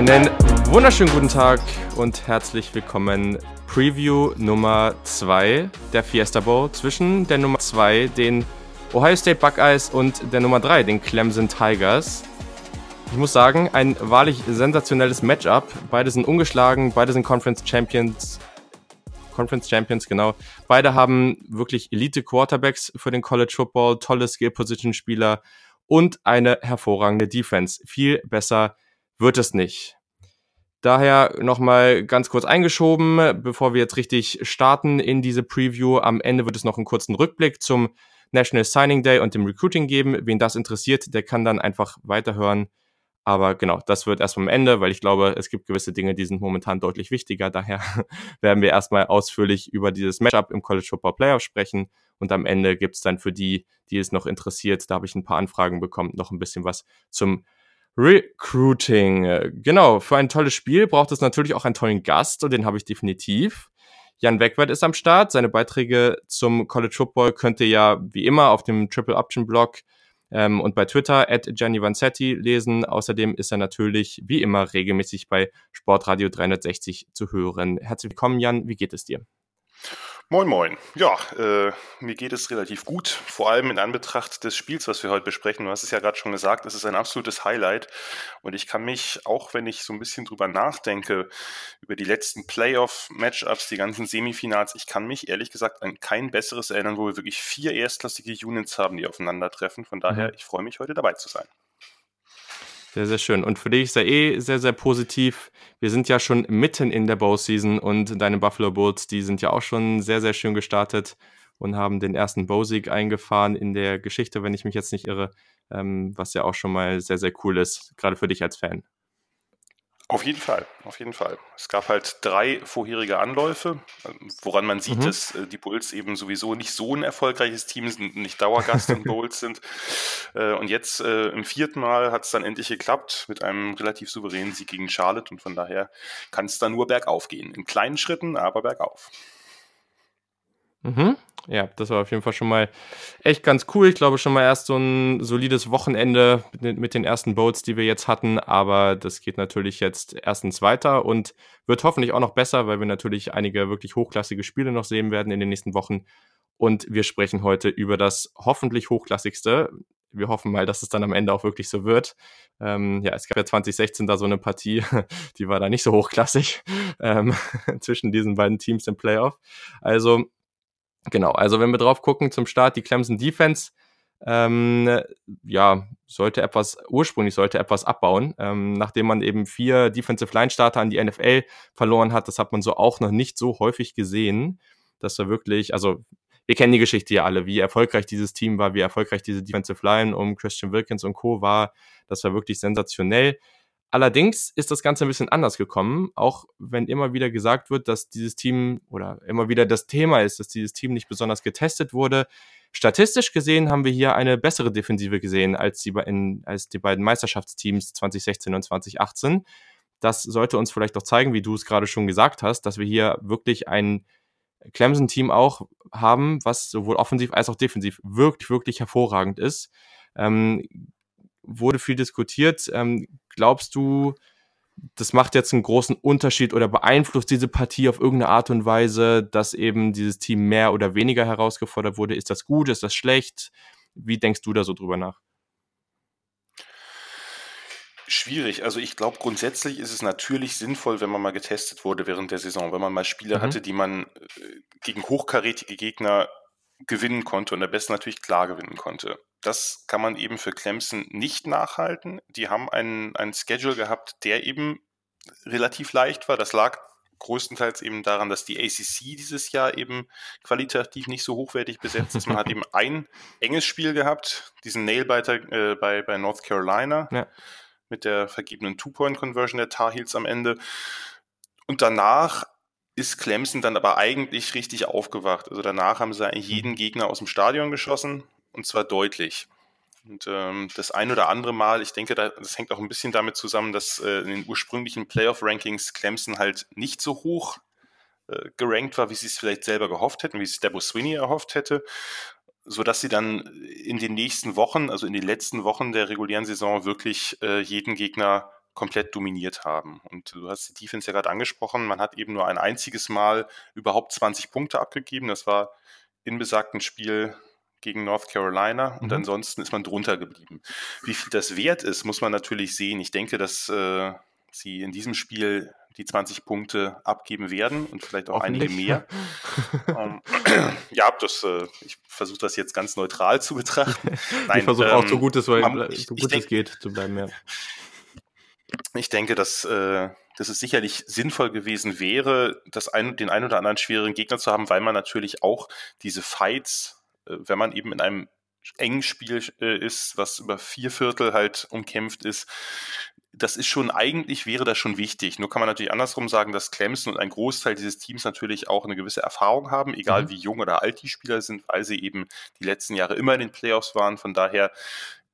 Einen wunderschönen guten Tag und herzlich willkommen. Preview Nummer 2 der Fiesta Bowl zwischen der Nummer 2, den Ohio State Buckeyes und der Nummer 3, den Clemson Tigers. Ich muss sagen, ein wahrlich sensationelles Matchup. Beide sind ungeschlagen, beide sind Conference Champions. Conference Champions, genau. Beide haben wirklich Elite Quarterbacks für den College Football, tolle Skill Position Spieler und eine hervorragende Defense. Viel besser wird es nicht. Daher nochmal ganz kurz eingeschoben, bevor wir jetzt richtig starten in diese Preview. Am Ende wird es noch einen kurzen Rückblick zum National Signing Day und dem Recruiting geben. Wen das interessiert, der kann dann einfach weiterhören. Aber genau, das wird erst am Ende, weil ich glaube, es gibt gewisse Dinge, die sind momentan deutlich wichtiger. Daher werden wir erstmal ausführlich über dieses Matchup im College Football Playoff sprechen. Und am Ende gibt es dann für die, die es noch interessiert, da habe ich ein paar Anfragen bekommen, noch ein bisschen was zum Recruiting. Genau, für ein tolles Spiel braucht es natürlich auch einen tollen Gast und den habe ich definitiv. Jan Wegwert ist am Start. Seine Beiträge zum College Football könnt ihr ja wie immer auf dem Triple Option Blog ähm, und bei Twitter at Gianni Vanzetti lesen. Außerdem ist er natürlich wie immer regelmäßig bei Sportradio 360 zu hören. Herzlich willkommen, Jan. Wie geht es dir? Moin, moin. Ja, äh, mir geht es relativ gut, vor allem in Anbetracht des Spiels, was wir heute besprechen. Du hast es ja gerade schon gesagt, es ist ein absolutes Highlight. Und ich kann mich, auch wenn ich so ein bisschen drüber nachdenke, über die letzten Playoff-Matchups, die ganzen Semifinals, ich kann mich ehrlich gesagt an kein besseres erinnern, wo wir wirklich vier erstklassige Units haben, die aufeinandertreffen. Von daher, mhm. ich freue mich, heute dabei zu sein. Sehr, sehr schön. Und für dich ist ja eh sehr, sehr positiv. Wir sind ja schon mitten in der Bow-Season und deine Buffalo Bulls, die sind ja auch schon sehr, sehr schön gestartet und haben den ersten Bow-Sieg eingefahren in der Geschichte, wenn ich mich jetzt nicht irre, ähm, was ja auch schon mal sehr, sehr cool ist, gerade für dich als Fan. Auf jeden Fall, auf jeden Fall. Es gab halt drei vorherige Anläufe, woran man sieht, mhm. dass äh, die Bulls eben sowieso nicht so ein erfolgreiches Team sind, nicht Dauergast in Bowls sind. Äh, und jetzt äh, im vierten Mal hat es dann endlich geklappt mit einem relativ souveränen Sieg gegen Charlotte und von daher kann es da nur bergauf gehen. In kleinen Schritten, aber bergauf. Mhm. Ja, das war auf jeden Fall schon mal echt ganz cool. Ich glaube schon mal erst so ein solides Wochenende mit den ersten Boats, die wir jetzt hatten. Aber das geht natürlich jetzt erstens weiter und wird hoffentlich auch noch besser, weil wir natürlich einige wirklich hochklassige Spiele noch sehen werden in den nächsten Wochen. Und wir sprechen heute über das hoffentlich hochklassigste. Wir hoffen mal, dass es dann am Ende auch wirklich so wird. Ähm, ja, es gab ja 2016 da so eine Partie, die war da nicht so hochklassig ähm, zwischen diesen beiden Teams im Playoff. Also Genau, also wenn wir drauf gucken zum Start, die Clemson Defense, ähm, ja, sollte etwas, ursprünglich sollte etwas abbauen, ähm, nachdem man eben vier Defensive Line Starter an die NFL verloren hat. Das hat man so auch noch nicht so häufig gesehen. dass er wirklich, also wir kennen die Geschichte ja alle, wie erfolgreich dieses Team war, wie erfolgreich diese Defensive Line um Christian Wilkins und Co. war. Das war wirklich sensationell. Allerdings ist das Ganze ein bisschen anders gekommen, auch wenn immer wieder gesagt wird, dass dieses Team oder immer wieder das Thema ist, dass dieses Team nicht besonders getestet wurde. Statistisch gesehen haben wir hier eine bessere Defensive gesehen als die, in, als die beiden Meisterschaftsteams 2016 und 2018. Das sollte uns vielleicht auch zeigen, wie du es gerade schon gesagt hast, dass wir hier wirklich ein Clemson-Team auch haben, was sowohl offensiv als auch defensiv wirklich, wirklich hervorragend ist. Ähm, wurde viel diskutiert. Ähm, glaubst du, das macht jetzt einen großen Unterschied oder beeinflusst diese Partie auf irgendeine Art und Weise, dass eben dieses Team mehr oder weniger herausgefordert wurde? Ist das gut? Ist das schlecht? Wie denkst du da so drüber nach? Schwierig. Also ich glaube, grundsätzlich ist es natürlich sinnvoll, wenn man mal getestet wurde während der Saison, wenn man mal Spiele mhm. hatte, die man äh, gegen hochkarätige Gegner gewinnen konnte und am besten natürlich klar gewinnen konnte. Das kann man eben für Clemson nicht nachhalten. Die haben einen, einen Schedule gehabt, der eben relativ leicht war. Das lag größtenteils eben daran, dass die ACC dieses Jahr eben qualitativ nicht so hochwertig besetzt ist. Man hat eben ein enges Spiel gehabt, diesen Nailbiter äh, bei, bei North Carolina ja. mit der vergebenen Two-Point-Conversion der Tar Heels am Ende. Und danach ist Clemson dann aber eigentlich richtig aufgewacht. Also danach haben sie eigentlich jeden Gegner aus dem Stadion geschossen und zwar deutlich. Und ähm, das ein oder andere Mal, ich denke, das hängt auch ein bisschen damit zusammen, dass äh, in den ursprünglichen Playoff-Rankings Clemson halt nicht so hoch äh, gerankt war, wie sie es vielleicht selber gehofft hätten, wie es Debo Sweeney erhofft hätte, sodass sie dann in den nächsten Wochen, also in den letzten Wochen der regulären Saison, wirklich äh, jeden Gegner komplett dominiert haben. Und du hast die Defense ja gerade angesprochen, man hat eben nur ein einziges Mal überhaupt 20 Punkte abgegeben. Das war in besagtem Spiel gegen North Carolina und mhm. ansonsten ist man drunter geblieben. Wie viel das wert ist, muss man natürlich sehen. Ich denke, dass äh, sie in diesem Spiel die 20 Punkte abgeben werden und vielleicht auch einige mehr. ähm, ja, das, äh, ich versuche das jetzt ganz neutral zu betrachten. Nein, ich versuche ähm, auch so gut es, so geht zu bleiben. Ja. Ich denke, dass, äh, dass es sicherlich sinnvoll gewesen wäre, das ein, den einen oder anderen schweren Gegner zu haben, weil man natürlich auch diese Fights, äh, wenn man eben in einem engen Spiel äh, ist, was über vier Viertel halt umkämpft ist, das ist schon, eigentlich wäre das schon wichtig. Nur kann man natürlich andersrum sagen, dass Clemson und ein Großteil dieses Teams natürlich auch eine gewisse Erfahrung haben, egal mhm. wie jung oder alt die Spieler sind, weil sie eben die letzten Jahre immer in den Playoffs waren. Von daher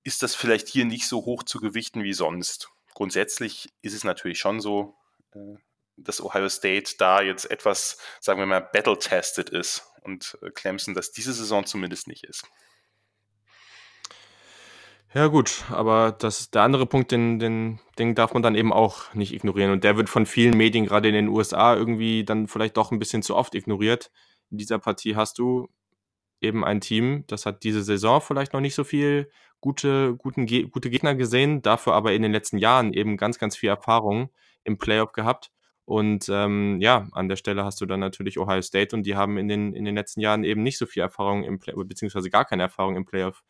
ist das vielleicht hier nicht so hoch zu gewichten wie sonst. Grundsätzlich ist es natürlich schon so, äh, dass Ohio State da jetzt etwas, sagen wir mal, battle-tested ist und äh, Clemson das diese Saison zumindest nicht ist. Ja gut, aber das der andere Punkt, den den den darf man dann eben auch nicht ignorieren und der wird von vielen Medien gerade in den USA irgendwie dann vielleicht doch ein bisschen zu oft ignoriert. In dieser Partie hast du eben ein Team, das hat diese Saison vielleicht noch nicht so viel gute guten gute Gegner gesehen, dafür aber in den letzten Jahren eben ganz, ganz viel Erfahrung im Playoff gehabt. Und, ähm, ja, an der Stelle hast du dann natürlich Ohio State und die haben in den in den letzten Jahren eben nicht so viel Erfahrung im Play beziehungsweise gar keine Erfahrung im Playoff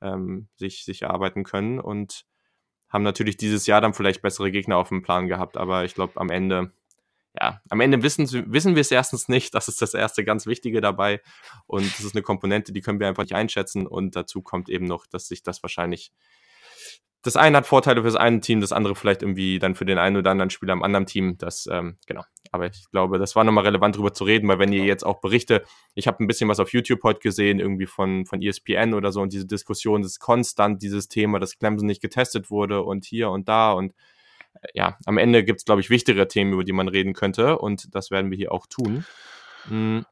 ähm, sich, sich erarbeiten können und haben natürlich dieses Jahr dann vielleicht bessere Gegner auf dem Plan gehabt, aber ich glaube am Ende, ja, am Ende wissen, wissen wir es erstens nicht, das ist das erste ganz Wichtige dabei und das ist eine Komponente, die können wir einfach nicht einschätzen und dazu kommt eben noch, dass sich das wahrscheinlich das eine hat Vorteile für das eine Team, das andere vielleicht irgendwie dann für den einen oder anderen Spieler am anderen Team. Das, ähm, genau. Aber ich glaube, das war nochmal relevant darüber zu reden, weil wenn ihr jetzt auch Berichte, ich habe ein bisschen was auf YouTube heute gesehen, irgendwie von, von ESPN oder so, und diese Diskussion ist konstant, dieses Thema, dass Clemson nicht getestet wurde und hier und da und ja, am Ende gibt es, glaube ich, wichtigere Themen, über die man reden könnte und das werden wir hier auch tun. Mhm.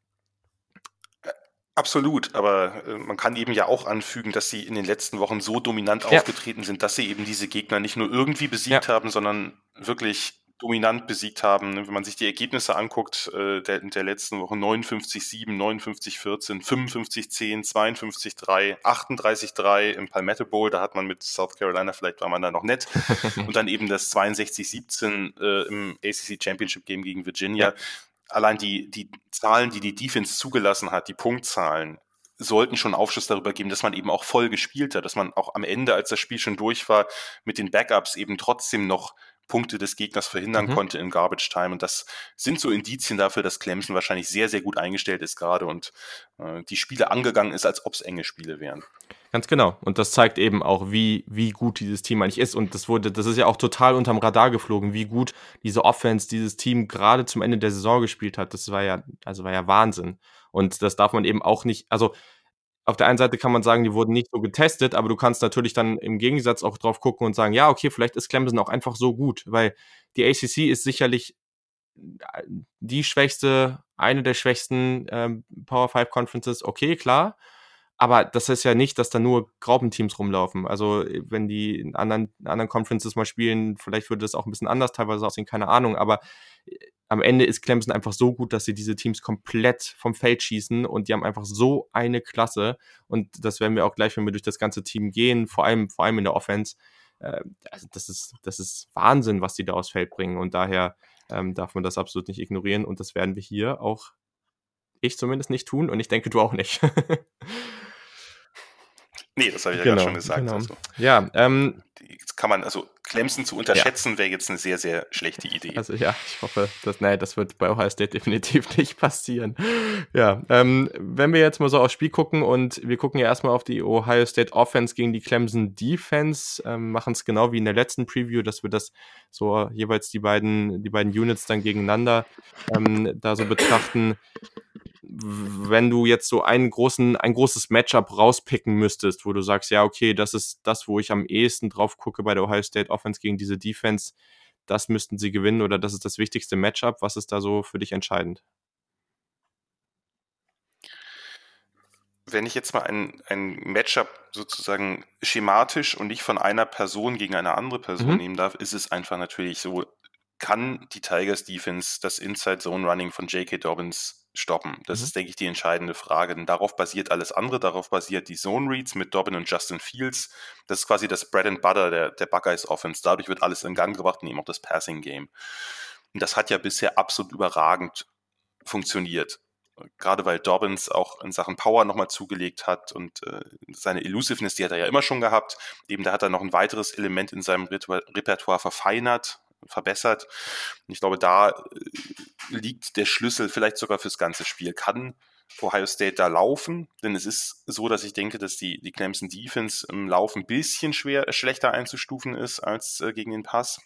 Absolut, aber äh, man kann eben ja auch anfügen, dass sie in den letzten Wochen so dominant ja. aufgetreten sind, dass sie eben diese Gegner nicht nur irgendwie besiegt ja. haben, sondern wirklich dominant besiegt haben. Wenn man sich die Ergebnisse anguckt, äh, der, der letzten Woche 59-7, 59-14, 55-10, 52-3, 38-3 im Palmetto Bowl, da hat man mit South Carolina, vielleicht war man da noch nett, und dann eben das 62-17 äh, im ACC Championship Game gegen Virginia. Ja allein die, die Zahlen, die die Defense zugelassen hat, die Punktzahlen, sollten schon Aufschluss darüber geben, dass man eben auch voll gespielt hat, dass man auch am Ende, als das Spiel schon durch war, mit den Backups eben trotzdem noch Punkte des Gegners verhindern mhm. konnte in Garbage Time. Und das sind so Indizien dafür, dass Clemson wahrscheinlich sehr, sehr gut eingestellt ist gerade und äh, die Spiele angegangen ist, als ob es enge Spiele wären. Ganz genau. Und das zeigt eben auch, wie, wie gut dieses Team eigentlich ist. Und das wurde, das ist ja auch total unterm Radar geflogen, wie gut diese Offense dieses Team gerade zum Ende der Saison gespielt hat. Das war ja, also war ja Wahnsinn. Und das darf man eben auch nicht, also auf der einen Seite kann man sagen, die wurden nicht so getestet, aber du kannst natürlich dann im Gegensatz auch drauf gucken und sagen, ja, okay, vielleicht ist Clemson auch einfach so gut, weil die ACC ist sicherlich äh, die schwächste, eine der schwächsten ähm, Power 5 Conferences, okay, klar. Aber das ist ja nicht, dass da nur Graupenteams rumlaufen. Also, wenn die in anderen, in anderen Conferences mal spielen, vielleicht würde das auch ein bisschen anders teilweise aussehen, keine Ahnung. Aber äh, am Ende ist Clemson einfach so gut, dass sie diese Teams komplett vom Feld schießen und die haben einfach so eine Klasse. Und das werden wir auch gleich, wenn wir durch das ganze Team gehen, vor allem, vor allem in der Offense. Äh, also das ist, das ist Wahnsinn, was die da aufs Feld bringen. Und daher ähm, darf man das absolut nicht ignorieren. Und das werden wir hier auch, ich zumindest nicht tun und ich denke, du auch nicht. Nee, das habe ich ja genau, gerade schon gesagt. Genau. Also, ja, ähm, jetzt kann man, also Clemson zu unterschätzen, ja. wäre jetzt eine sehr, sehr schlechte Idee. Also ja, ich hoffe, dass, nein, das wird bei Ohio State definitiv nicht passieren. Ja, ähm, wenn wir jetzt mal so aufs Spiel gucken und wir gucken ja erstmal auf die Ohio State Offense gegen die Clemson Defense, ähm, machen es genau wie in der letzten Preview, dass wir das so jeweils die beiden, die beiden Units dann gegeneinander ähm, da so betrachten wenn du jetzt so einen großen, ein großes Matchup rauspicken müsstest, wo du sagst, ja, okay, das ist das, wo ich am ehesten drauf gucke bei der Ohio State Offense gegen diese Defense, das müssten sie gewinnen oder das ist das wichtigste Matchup. Was ist da so für dich entscheidend? wenn ich jetzt mal ein, ein Matchup sozusagen schematisch und nicht von einer Person gegen eine andere Person mhm. nehmen darf, ist es einfach natürlich so, kann die Tigers Defense das Inside Zone Running von J.K. Dobbins stoppen? Das mhm. ist, denke ich, die entscheidende Frage. Denn darauf basiert alles andere. Darauf basiert die Zone Reads mit Dobbin und Justin Fields. Das ist quasi das Bread and Butter der, der Buckeyes Offense. Dadurch wird alles in Gang gebracht und eben auch das Passing Game. Und das hat ja bisher absolut überragend funktioniert. Gerade weil Dobbins auch in Sachen Power nochmal zugelegt hat und äh, seine Elusiveness, die hat er ja immer schon gehabt. Eben da hat er noch ein weiteres Element in seinem Repertoire verfeinert, verbessert. Und ich glaube, da äh, liegt der Schlüssel vielleicht sogar fürs ganze Spiel. Kann Ohio State da laufen? Denn es ist so, dass ich denke, dass die, die Clemson Defense im Lauf ein bisschen schwer, schlechter einzustufen ist als äh, gegen den Pass.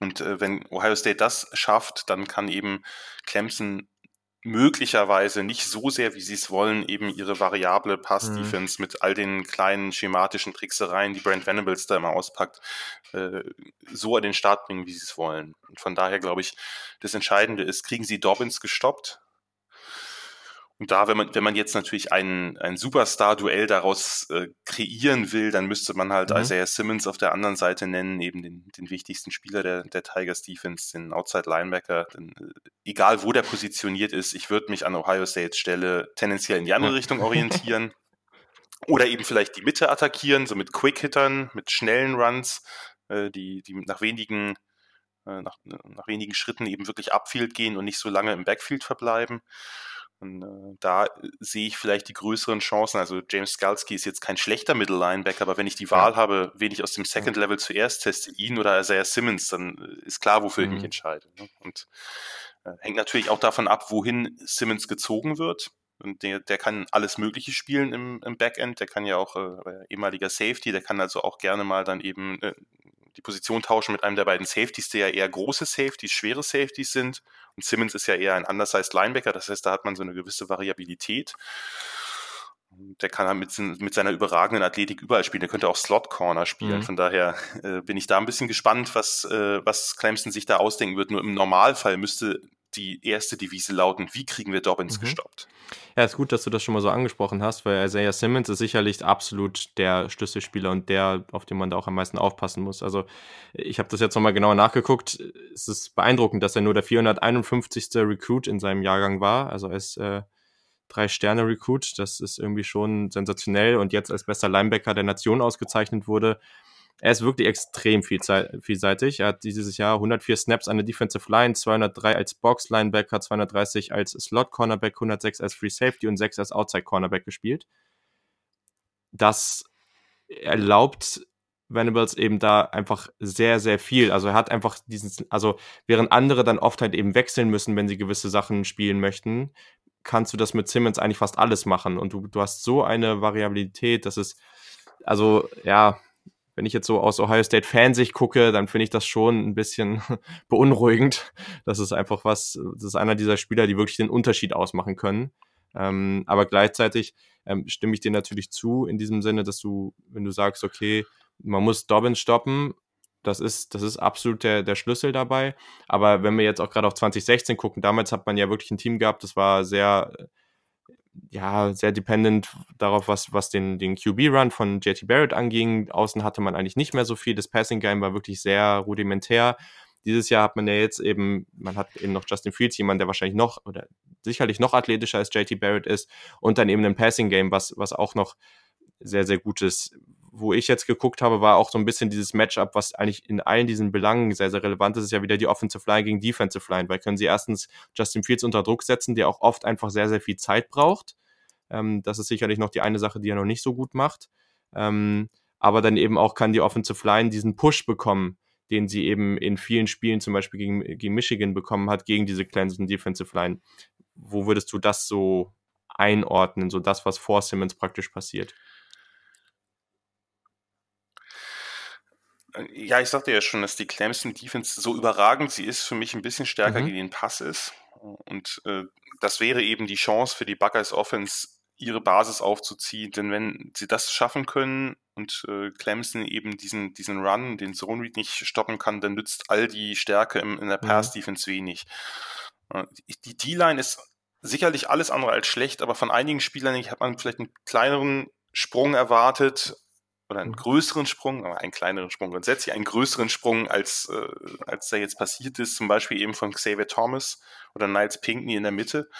Und äh, wenn Ohio State das schafft, dann kann eben Clemson möglicherweise nicht so sehr, wie sie es wollen, eben ihre variable Pass-Defense mhm. mit all den kleinen schematischen Tricksereien, die Brent Venables da immer auspackt, äh, so an den Start bringen, wie sie es wollen. Und von daher glaube ich, das Entscheidende ist, kriegen sie Dobbins gestoppt? Und da, wenn man, wenn man jetzt natürlich ein, ein Superstar-Duell daraus äh, kreieren will, dann müsste man halt mhm. Isaiah Simmons auf der anderen Seite nennen, eben den, den wichtigsten Spieler der, der Tigers Defense, den Outside Linebacker. Denn, äh, egal wo der positioniert ist, ich würde mich an Ohio States Stelle tendenziell in die andere Richtung orientieren. Oder eben vielleicht die Mitte attackieren, so mit Quick-Hittern, mit schnellen Runs, äh, die, die nach wenigen äh, nach, nach wenigen Schritten eben wirklich Upfield gehen und nicht so lange im Backfield verbleiben. Und äh, da sehe ich vielleicht die größeren Chancen. Also James Skalski ist jetzt kein schlechter Middle Linebacker, aber wenn ich die Wahl ja. habe, wen ich aus dem Second Level zuerst teste, ihn oder Isaiah Simmons, dann äh, ist klar, wofür mhm. ich mich mhm. entscheide. Ne? Und äh, hängt natürlich auch davon ab, wohin Simmons gezogen wird. Und der, der kann alles Mögliche spielen im, im Backend. Der kann ja auch äh, ehemaliger Safety, der kann also auch gerne mal dann eben äh, die Position tauschen mit einem der beiden Safeties, die ja eher große Safeties, schwere Safeties sind. Und Simmons ist ja eher ein undersized Linebacker, das heißt, da hat man so eine gewisse Variabilität. Der kann halt mit, mit seiner überragenden Athletik überall spielen. Der könnte auch Slot Corner spielen. Mhm. Von daher äh, bin ich da ein bisschen gespannt, was, äh, was Clemson sich da ausdenken wird. Nur im Normalfall müsste die erste Devise lauten, wie kriegen wir Dobbins mhm. gestoppt? Ja, ist gut, dass du das schon mal so angesprochen hast, weil Isaiah Simmons ist sicherlich absolut der Schlüsselspieler und der, auf den man da auch am meisten aufpassen muss. Also ich habe das jetzt nochmal genauer nachgeguckt. Es ist beeindruckend, dass er nur der 451. Recruit in seinem Jahrgang war, also als äh, Drei-Sterne-Recruit. Das ist irgendwie schon sensationell und jetzt als bester Linebacker der Nation ausgezeichnet wurde er ist wirklich extrem vielseitig. Er hat dieses Jahr 104 Snaps an der Defensive Line, 203 als Box Linebacker, 230 als Slot Cornerback, 106 als Free Safety und 6 als Outside Cornerback gespielt. Das erlaubt Venables eben da einfach sehr, sehr viel. Also er hat einfach diesen, also während andere dann oft halt eben wechseln müssen, wenn sie gewisse Sachen spielen möchten, kannst du das mit Simmons eigentlich fast alles machen. Und du, du hast so eine Variabilität, dass es, also ja, wenn ich jetzt so aus Ohio State Fansicht gucke, dann finde ich das schon ein bisschen beunruhigend. Das ist einfach was, das ist einer dieser Spieler, die wirklich den Unterschied ausmachen können. Ähm, aber gleichzeitig ähm, stimme ich dir natürlich zu, in diesem Sinne, dass du, wenn du sagst, okay, man muss Dobbins stoppen, das ist, das ist absolut der, der Schlüssel dabei. Aber wenn wir jetzt auch gerade auf 2016 gucken, damals hat man ja wirklich ein Team gehabt, das war sehr ja, sehr dependent darauf, was, was den, den QB-Run von JT Barrett anging. Außen hatte man eigentlich nicht mehr so viel. Das Passing-Game war wirklich sehr rudimentär. Dieses Jahr hat man ja jetzt eben, man hat eben noch Justin Fields, jemand, der wahrscheinlich noch oder sicherlich noch athletischer als JT Barrett ist und dann eben ein Passing-Game, was, was auch noch sehr, sehr gut ist wo ich jetzt geguckt habe, war auch so ein bisschen dieses Matchup, was eigentlich in allen diesen Belangen sehr, sehr relevant ist, ist ja wieder die Offensive Line gegen Defensive Line, weil können sie erstens Justin Fields unter Druck setzen, der auch oft einfach sehr, sehr viel Zeit braucht. Ähm, das ist sicherlich noch die eine Sache, die er noch nicht so gut macht. Ähm, aber dann eben auch kann die Offensive Line diesen Push bekommen, den sie eben in vielen Spielen, zum Beispiel gegen, gegen Michigan bekommen hat, gegen diese Clemson Defensive Line. Wo würdest du das so einordnen, so das, was vor Simmons praktisch passiert? Ja, ich sagte ja schon, dass die Clemson Defense so überragend sie ist, für mich ein bisschen stärker mhm. gegen den Pass ist. Und äh, das wäre eben die Chance für die Buckeyes Offense, ihre Basis aufzuziehen. Denn wenn sie das schaffen können und äh, Clemson eben diesen, diesen Run, den Zone Read nicht stoppen kann, dann nützt all die Stärke im, in der mhm. Pass Defense wenig. Äh, die D-Line ist sicherlich alles andere als schlecht, aber von einigen Spielern hat man vielleicht einen kleineren Sprung erwartet oder einen mhm. größeren Sprung, aber einen kleineren Sprung grundsätzlich, einen größeren Sprung, als, äh, als der jetzt passiert ist, zum Beispiel eben von Xavier Thomas oder Niles Pinkney in der Mitte.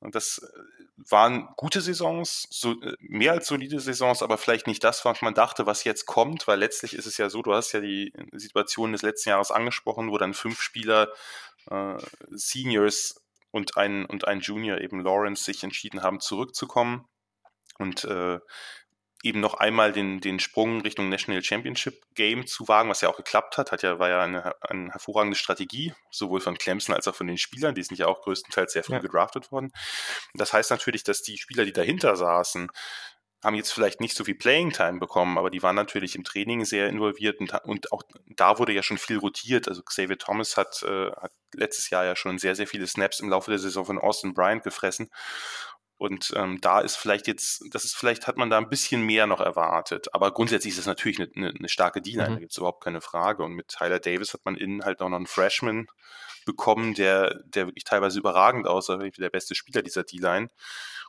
Und das äh, waren gute Saisons, so, äh, mehr als solide Saisons, aber vielleicht nicht das, was man dachte, was jetzt kommt, weil letztlich ist es ja so, du hast ja die Situation des letzten Jahres angesprochen, wo dann fünf Spieler, äh, Seniors und ein, und ein Junior, eben Lawrence, sich entschieden haben, zurückzukommen. Und äh, eben noch einmal den, den Sprung Richtung National Championship Game zu wagen, was ja auch geklappt hat, hat ja, war ja eine, eine hervorragende Strategie, sowohl von Clemson als auch von den Spielern, die sind ja auch größtenteils sehr früh ja. gedraftet worden. Das heißt natürlich, dass die Spieler, die dahinter saßen, haben jetzt vielleicht nicht so viel Playing Time bekommen, aber die waren natürlich im Training sehr involviert und, und auch da wurde ja schon viel rotiert. Also Xavier Thomas hat, äh, hat letztes Jahr ja schon sehr, sehr viele Snaps im Laufe der Saison von Austin Bryant gefressen und ähm, da ist vielleicht jetzt, das ist vielleicht hat man da ein bisschen mehr noch erwartet. Aber grundsätzlich ist es natürlich eine, eine, eine starke D-Line, mhm. da gibt es überhaupt keine Frage. Und mit Tyler Davis hat man innen halt auch noch einen Freshman bekommen, der, der wirklich teilweise überragend aussah, der beste Spieler dieser D-Line.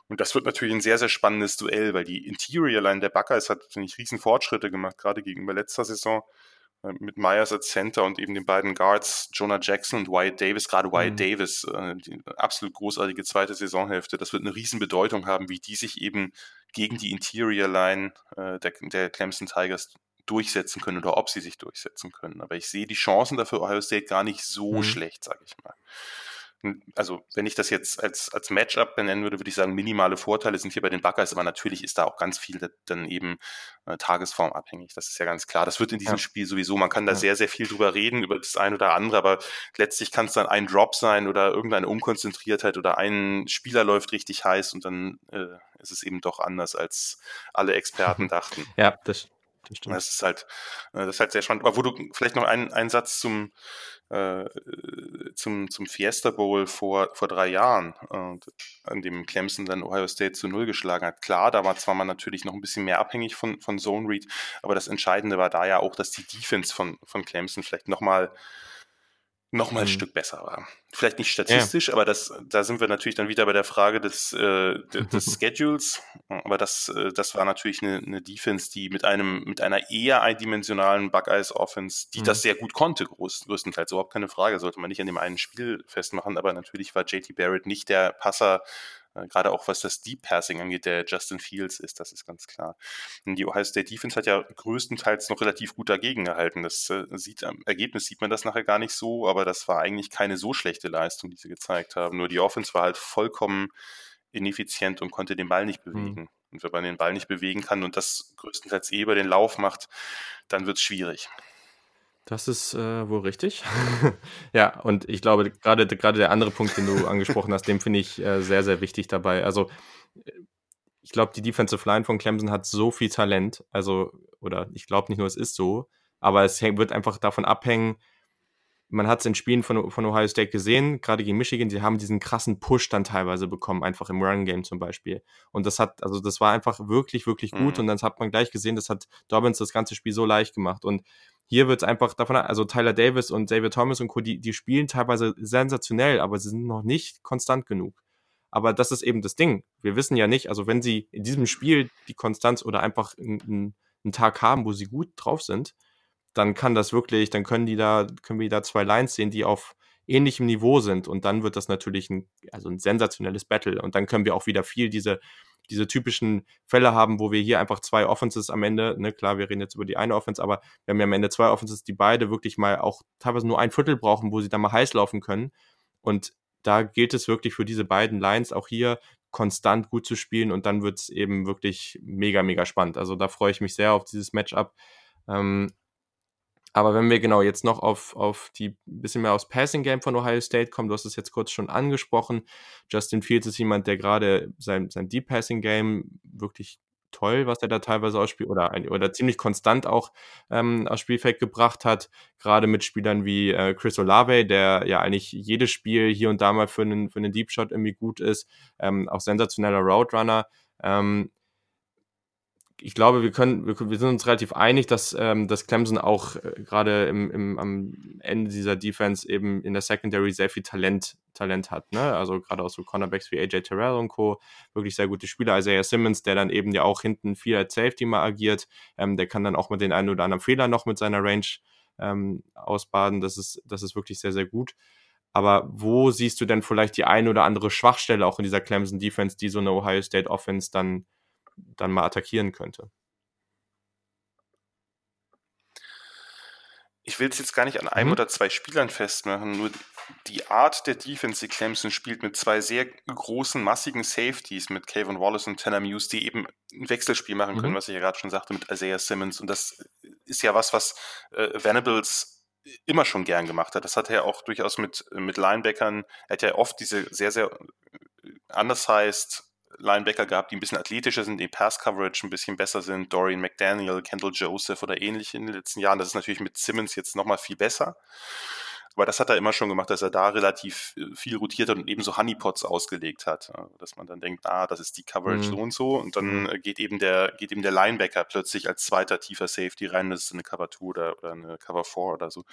Und das wird natürlich ein sehr, sehr spannendes Duell, weil die Interior-Line der Buckeyes hat, finde ich, riesen Fortschritte gemacht, gerade gegenüber letzter Saison. Äh, mit Myers als Center und eben den beiden Guards Jonah Jackson und Wyatt Davis, gerade Wyatt mhm. Davis, äh, die absolut großartige zweite Saisonhälfte. Das wird eine Riesenbedeutung haben, wie die sich eben gegen die Interior Line äh, der, der Clemson Tigers durchsetzen können oder ob sie sich durchsetzen können. Aber ich sehe die Chancen dafür Ohio State gar nicht so mhm. schlecht, sage ich mal also wenn ich das jetzt als, als Matchup benennen würde, würde ich sagen, minimale Vorteile sind hier bei den Buckeyes, aber natürlich ist da auch ganz viel dann eben äh, tagesformabhängig. Das ist ja ganz klar. Das wird in diesem ja. Spiel sowieso, man kann da ja. sehr, sehr viel drüber reden, über das eine oder andere, aber letztlich kann es dann ein Drop sein oder irgendeine Unkonzentriertheit oder ein Spieler läuft richtig heiß und dann äh, ist es eben doch anders, als alle Experten dachten. Ja, das, das stimmt. Das ist halt, äh, das ist halt sehr spannend. Aber wo du vielleicht noch einen, einen Satz zum, äh, zum, zum Fiesta Bowl vor, vor drei Jahren, äh, an dem Clemson dann Ohio State zu Null geschlagen hat. Klar, da war zwar man natürlich noch ein bisschen mehr abhängig von, von Zone Read, aber das Entscheidende war da ja auch, dass die Defense von, von Clemson vielleicht nochmal noch mal ein mhm. Stück besser war. Vielleicht nicht statistisch, ja. aber das, da sind wir natürlich dann wieder bei der Frage des, äh, des Schedules. Aber das, äh, das war natürlich eine, eine Defense, die mit einem, mit einer eher eindimensionalen Buckeyes Offense, die mhm. das sehr gut konnte, groß, größtenteils. Überhaupt keine Frage, sollte man nicht an dem einen Spiel festmachen. Aber natürlich war JT Barrett nicht der Passer, gerade auch was das Deep Passing angeht, der Justin Fields ist, das ist ganz klar. Und die Ohio State Defense hat ja größtenteils noch relativ gut dagegen gehalten. Das äh, sieht am Ergebnis sieht man das nachher gar nicht so, aber das war eigentlich keine so schlechte Leistung, die sie gezeigt haben. Nur die Offense war halt vollkommen ineffizient und konnte den Ball nicht mhm. bewegen. Mhm. Und wenn man den Ball nicht bewegen kann und das größtenteils eh über den Lauf macht, dann wird es schwierig. Das ist äh, wohl richtig. ja, und ich glaube, gerade gerade der andere Punkt, den du angesprochen hast, den finde ich äh, sehr, sehr wichtig dabei. Also, ich glaube, die Defensive Line von Clemson hat so viel Talent. Also, oder ich glaube nicht nur, es ist so, aber es wird einfach davon abhängen. Man hat es in Spielen von, von Ohio State gesehen, gerade gegen Michigan, sie haben diesen krassen Push dann teilweise bekommen, einfach im Run-Game zum Beispiel. Und das hat, also das war einfach wirklich, wirklich gut. Mhm. Und dann hat man gleich gesehen, das hat Dobbins das ganze Spiel so leicht gemacht. Und hier wird es einfach davon, also Tyler Davis und David Thomas und Co., die, die spielen teilweise sensationell, aber sie sind noch nicht konstant genug. Aber das ist eben das Ding. Wir wissen ja nicht, also wenn sie in diesem Spiel die Konstanz oder einfach einen, einen Tag haben, wo sie gut drauf sind, dann kann das wirklich, dann können die da, können wir da zwei Lines sehen, die auf ähnlichem Niveau sind und dann wird das natürlich ein, also ein sensationelles Battle und dann können wir auch wieder viel diese diese typischen Fälle haben, wo wir hier einfach zwei Offenses am Ende, ne, klar, wir reden jetzt über die eine Offense, aber wir haben ja am Ende zwei Offenses, die beide wirklich mal auch teilweise nur ein Viertel brauchen, wo sie dann mal heiß laufen können. Und da gilt es wirklich für diese beiden Lines auch hier konstant gut zu spielen und dann wird es eben wirklich mega, mega spannend. Also da freue ich mich sehr auf dieses Matchup. Ähm, aber wenn wir genau jetzt noch auf, auf die bisschen mehr aufs Passing Game von Ohio State kommen, du hast es jetzt kurz schon angesprochen. Justin Fields ist jemand, der gerade sein, sein Deep Passing Game wirklich toll, was er da teilweise ausspielt oder, oder ziemlich konstant auch ähm, aus Spielfeld gebracht hat. Gerade mit Spielern wie äh, Chris Olave, der ja eigentlich jedes Spiel hier und da mal für einen, für einen Deep Shot irgendwie gut ist. Ähm, auch sensationeller Route Runner. Ähm, ich glaube, wir können, wir, wir, sind uns relativ einig, dass, ähm, dass Clemson auch äh, gerade im, im, am Ende dieser Defense eben in der Secondary sehr viel Talent, Talent hat. Ne? Also gerade auch so Cornerbacks wie AJ Terrell und Co. Wirklich sehr gute Spieler. Isaiah Simmons, der dann eben ja auch hinten viel als Safety mal agiert, ähm, der kann dann auch mit den einen oder anderen Fehler noch mit seiner Range ähm, ausbaden. Das ist, das ist wirklich sehr, sehr gut. Aber wo siehst du denn vielleicht die eine oder andere Schwachstelle auch in dieser Clemson Defense, die so eine Ohio State Offense dann dann mal attackieren könnte. Ich will es jetzt gar nicht an einem mhm. oder zwei Spielern festmachen, nur die Art der Defense, die Clemson spielt, mit zwei sehr großen, massigen Safeties, mit Kevin Wallace und Tanner Muse, die eben ein Wechselspiel machen können, mhm. was ich ja gerade schon sagte, mit Isaiah Simmons. Und das ist ja was, was äh, Venables immer schon gern gemacht hat. Das hat er auch durchaus mit, mit Linebackern. Er hat ja oft diese sehr, sehr äh, undersized Linebacker gehabt, die ein bisschen athletischer sind, die Pass-Coverage ein bisschen besser sind. Dorian McDaniel, Kendall Joseph oder ähnliche in den letzten Jahren. Das ist natürlich mit Simmons jetzt nochmal viel besser. Aber das hat er immer schon gemacht, dass er da relativ äh, viel rotiert hat und eben so Honeypots ausgelegt hat. Dass man dann denkt, ah, das ist die Coverage mhm. so und so. Und dann mhm. äh, geht eben der, geht eben der Linebacker plötzlich als zweiter tiefer Safety rein. Das ist eine Cover 2 oder, oder eine Cover 4 oder so.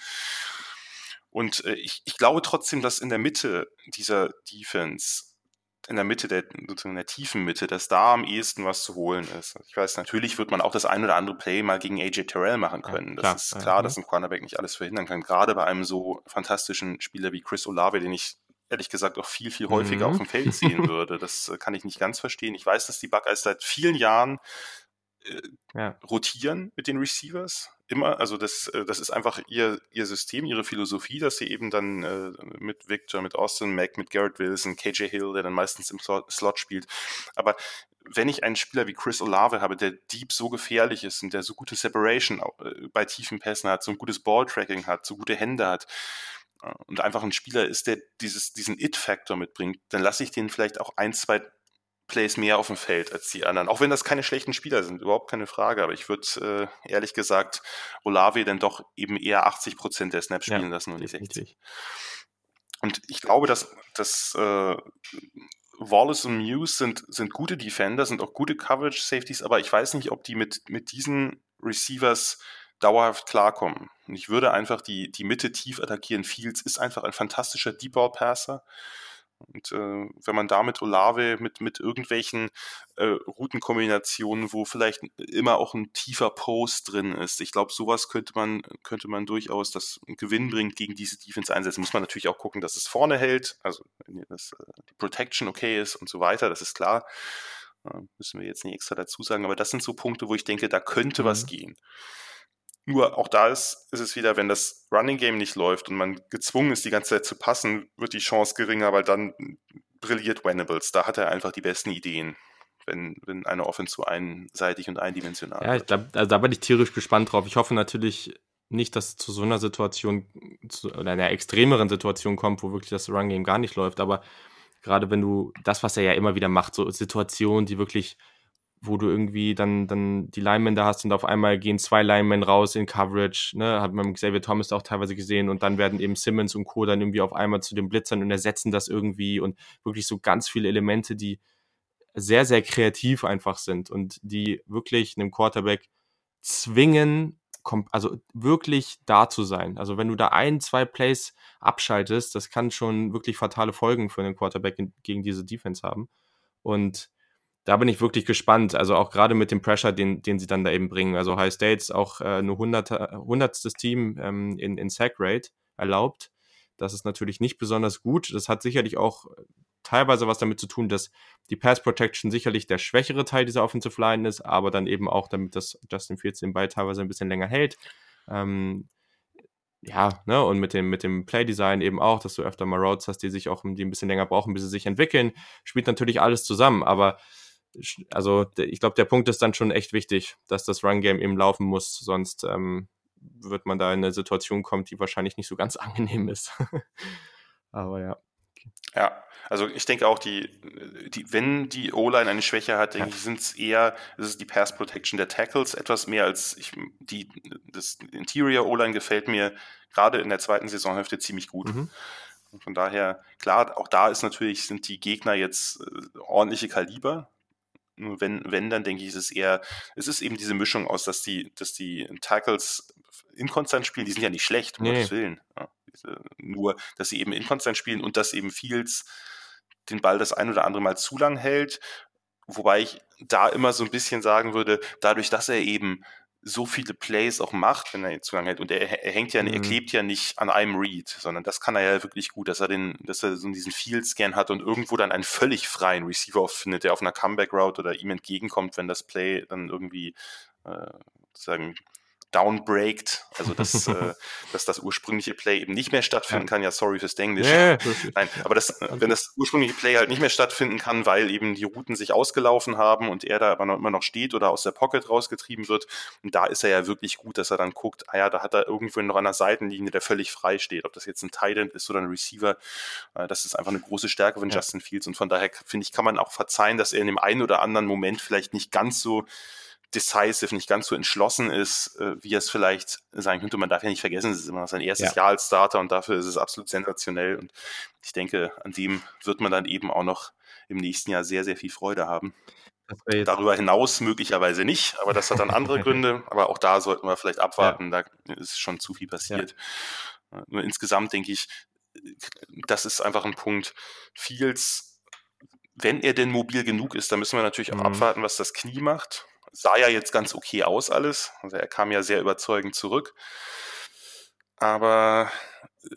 Und äh, ich, ich glaube trotzdem, dass in der Mitte dieser Defense in der Mitte, der, sozusagen in der tiefen Mitte, dass da am ehesten was zu holen ist. Ich weiß, natürlich wird man auch das ein oder andere Play mal gegen AJ Terrell machen können. Ja, das ist klar, ja. dass ein Cornerback nicht alles verhindern kann. Gerade bei einem so fantastischen Spieler wie Chris Olave, den ich ehrlich gesagt auch viel, viel häufiger mhm. auf dem Feld sehen würde. Das äh, kann ich nicht ganz verstehen. Ich weiß, dass die Buckeyes seit vielen Jahren äh, ja. rotieren mit den Receivers. Immer, also das, äh, das ist einfach ihr, ihr System, ihre Philosophie, dass sie eben dann äh, mit Victor, mit Austin Mack, mit Garrett Wilson, KJ Hill, der dann meistens im Slot spielt. Aber wenn ich einen Spieler wie Chris Olave habe, der deep so gefährlich ist und der so gute Separation äh, bei tiefen Pässen hat, so ein gutes Balltracking hat, so gute Hände hat, und einfach ein Spieler ist, der dieses, diesen It-Faktor mitbringt, dann lasse ich den vielleicht auch ein, zwei Plays mehr auf dem Feld als die anderen. Auch wenn das keine schlechten Spieler sind, überhaupt keine Frage. Aber ich würde äh, ehrlich gesagt Olave dann doch eben eher 80 Prozent der Snaps spielen ja, lassen und nicht 60. Und ich glaube, dass, dass äh, Wallace und Muse sind, sind gute Defender, sind auch gute Coverage-Safeties, aber ich weiß nicht, ob die mit, mit diesen Receivers dauerhaft klarkommen. Und ich würde einfach die, die Mitte tief attackieren. Fields ist einfach ein fantastischer Deep-Ball-Passer. Und äh, wenn man da mit Olave, mit, mit irgendwelchen äh, Routenkombinationen, wo vielleicht immer auch ein tiefer Post drin ist, ich glaube, sowas könnte man, könnte man durchaus das Gewinn bringt gegen diese Defense einsetzen. Muss man natürlich auch gucken, dass es vorne hält, also dass äh, die Protection okay ist und so weiter, das ist klar. Äh, müssen wir jetzt nicht extra dazu sagen, aber das sind so Punkte, wo ich denke, da könnte mhm. was gehen. Nur auch da ist, ist es wieder, wenn das Running Game nicht läuft und man gezwungen ist, die ganze Zeit zu passen, wird die Chance geringer, weil dann brilliert Venables. Da hat er einfach die besten Ideen, wenn, wenn eine Offense so einseitig und eindimensional Ja, ich glaub, also da bin ich tierisch gespannt drauf. Ich hoffe natürlich nicht, dass es zu so einer Situation, zu oder einer extremeren Situation kommt, wo wirklich das Run Game gar nicht läuft, aber gerade wenn du das, was er ja immer wieder macht, so Situationen, die wirklich wo du irgendwie dann, dann die Linemen da hast und auf einmal gehen zwei Linemen raus in Coverage, ne, hat man Xavier Thomas auch teilweise gesehen und dann werden eben Simmons und Co. dann irgendwie auf einmal zu den Blitzern und ersetzen das irgendwie und wirklich so ganz viele Elemente, die sehr, sehr kreativ einfach sind und die wirklich einem Quarterback zwingen, also wirklich da zu sein. Also wenn du da ein, zwei Plays abschaltest, das kann schon wirklich fatale Folgen für einen Quarterback gegen diese Defense haben. Und da bin ich wirklich gespannt. Also auch gerade mit dem Pressure, den, den sie dann da eben bringen. Also High States auch äh, nur 100, hundertstes Team ähm, in, in Sack Rate erlaubt. Das ist natürlich nicht besonders gut. Das hat sicherlich auch teilweise was damit zu tun, dass die Pass Protection sicherlich der schwächere Teil dieser Offensive Line ist, aber dann eben auch damit, dass Justin Fields den Ball teilweise ein bisschen länger hält. Ähm, ja, ne, und mit dem, mit dem Playdesign eben auch, dass du öfter mal Roads hast, die sich auch, die ein bisschen länger brauchen, bis sie sich entwickeln, spielt natürlich alles zusammen, aber also ich glaube, der Punkt ist dann schon echt wichtig, dass das Run-Game eben laufen muss, sonst ähm, wird man da in eine Situation kommen, die wahrscheinlich nicht so ganz angenehm ist. Aber ja. Ja, also ich denke auch, die, die wenn die O-Line eine Schwäche hat, denke ja. ich, sind es eher, ist die Pass Protection der Tackles, etwas mehr als ich, die, das Interior O-Line gefällt mir gerade in der zweiten Saisonhälfte ziemlich gut. Mhm. Und von daher, klar, auch da ist natürlich, sind die Gegner jetzt äh, ordentliche Kaliber, wenn, wenn, dann denke ich, ist es eher, es ist eben diese Mischung aus, dass die, dass die Tackles inkonstant spielen, die sind ja nicht schlecht, um nee. Gottes Willen. Ja, nur, dass sie eben inkonstant spielen und dass eben Fields den Ball das ein oder andere Mal zu lang hält. Wobei ich da immer so ein bisschen sagen würde, dadurch, dass er eben so viele Plays auch macht, wenn er jetzt Zugang hat. Und er, er hängt ja, mhm. er klebt ja nicht an einem Read, sondern das kann er ja wirklich gut, dass er den, dass er so diesen Field-Scan hat und irgendwo dann einen völlig freien Receiver findet, der auf einer Comeback-Route oder ihm entgegenkommt, wenn das Play dann irgendwie äh, sozusagen downbreakt, also dass, äh, dass das ursprüngliche Play eben nicht mehr stattfinden kann. Ja, sorry fürs Englisch. Yeah. Nein, aber das, wenn das ursprüngliche Play halt nicht mehr stattfinden kann, weil eben die Routen sich ausgelaufen haben und er da aber noch immer noch steht oder aus der Pocket rausgetrieben wird, und da ist er ja wirklich gut, dass er dann guckt, ah ja, da hat er irgendwo noch an der Seitenlinie, der völlig frei steht. Ob das jetzt ein Tight End ist oder ein Receiver, äh, das ist einfach eine große Stärke von ja. Justin Fields und von daher finde ich, kann man auch verzeihen, dass er in dem einen oder anderen Moment vielleicht nicht ganz so decisive, nicht ganz so entschlossen ist, äh, wie es vielleicht sein könnte. Man darf ja nicht vergessen, es ist immer noch sein erstes ja. Jahr als Starter und dafür ist es absolut sensationell. Und ich denke, an dem wird man dann eben auch noch im nächsten Jahr sehr, sehr viel Freude haben. Darüber hinaus möglicherweise nicht, aber das hat dann andere Gründe. Aber auch da sollten wir vielleicht abwarten, ja. da ist schon zu viel passiert. Ja. Nur insgesamt denke ich, das ist einfach ein Punkt. Fields, wenn er denn mobil genug ist, dann müssen wir natürlich auch mhm. abwarten, was das Knie macht sah ja jetzt ganz okay aus alles. Also er kam ja sehr überzeugend zurück. Aber äh,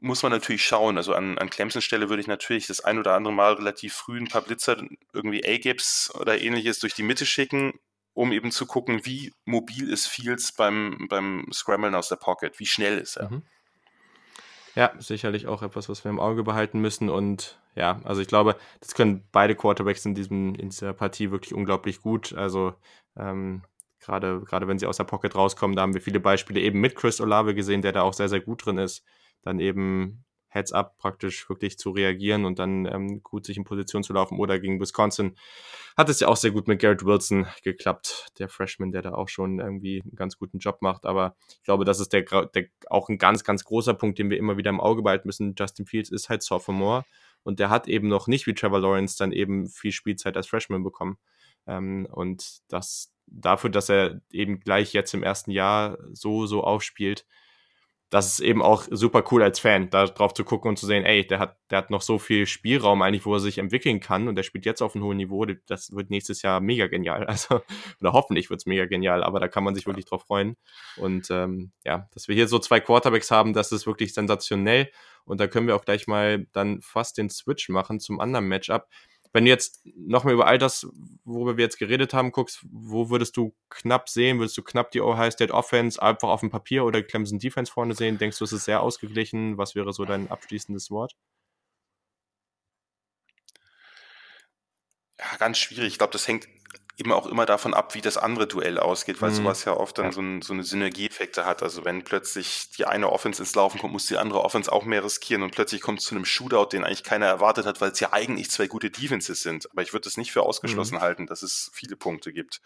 muss man natürlich schauen. Also an, an Clemsons Stelle würde ich natürlich das ein oder andere Mal relativ früh ein paar Blitzer, irgendwie A-Gaps oder ähnliches durch die Mitte schicken, um eben zu gucken, wie mobil ist Fields beim, beim Scramblen aus der Pocket, wie schnell ist er. Mhm. Ja, sicherlich auch etwas, was wir im Auge behalten müssen. Und ja, also ich glaube, das können beide Quarterbacks in, diesem, in dieser Partie wirklich unglaublich gut. Also ähm, gerade, gerade wenn sie aus der Pocket rauskommen, da haben wir viele Beispiele eben mit Chris Olave gesehen, der da auch sehr, sehr gut drin ist. Dann eben Heads up praktisch wirklich zu reagieren und dann ähm, gut sich in Position zu laufen. Oder gegen Wisconsin hat es ja auch sehr gut mit Garrett Wilson geklappt, der Freshman, der da auch schon irgendwie einen ganz guten Job macht. Aber ich glaube, das ist der, der auch ein ganz, ganz großer Punkt, den wir immer wieder im Auge behalten müssen. Justin Fields ist halt Sophomore und der hat eben noch nicht wie Trevor Lawrence dann eben viel Spielzeit als Freshman bekommen. Ähm, und das dafür, dass er eben gleich jetzt im ersten Jahr so, so aufspielt, das ist eben auch super cool als Fan, da drauf zu gucken und zu sehen, ey, der hat, der hat noch so viel Spielraum eigentlich, wo er sich entwickeln kann und der spielt jetzt auf einem hohen Niveau. Das wird nächstes Jahr mega genial. Also, oder hoffentlich wird es mega genial, aber da kann man sich wirklich drauf freuen. Und ähm, ja, dass wir hier so zwei Quarterbacks haben, das ist wirklich sensationell. Und da können wir auch gleich mal dann fast den Switch machen zum anderen Matchup wenn du jetzt nochmal über all das, worüber wir jetzt geredet haben, guckst, wo würdest du knapp sehen? Würdest du knapp die Ohio State Offense einfach auf dem Papier oder Clemson Defense vorne sehen? Denkst du, es ist sehr ausgeglichen? Was wäre so dein abschließendes Wort? Ja, ganz schwierig. Ich glaube, das hängt eben auch immer davon ab, wie das andere Duell ausgeht, weil mhm. sowas ja oft dann ja. So, ein, so, eine Synergieeffekte hat. Also wenn plötzlich die eine Offense ins Laufen kommt, muss die andere Offense auch mehr riskieren und plötzlich kommt es zu einem Shootout, den eigentlich keiner erwartet hat, weil es ja eigentlich zwei gute Defenses sind. Aber ich würde es nicht für ausgeschlossen mhm. halten, dass es viele Punkte gibt.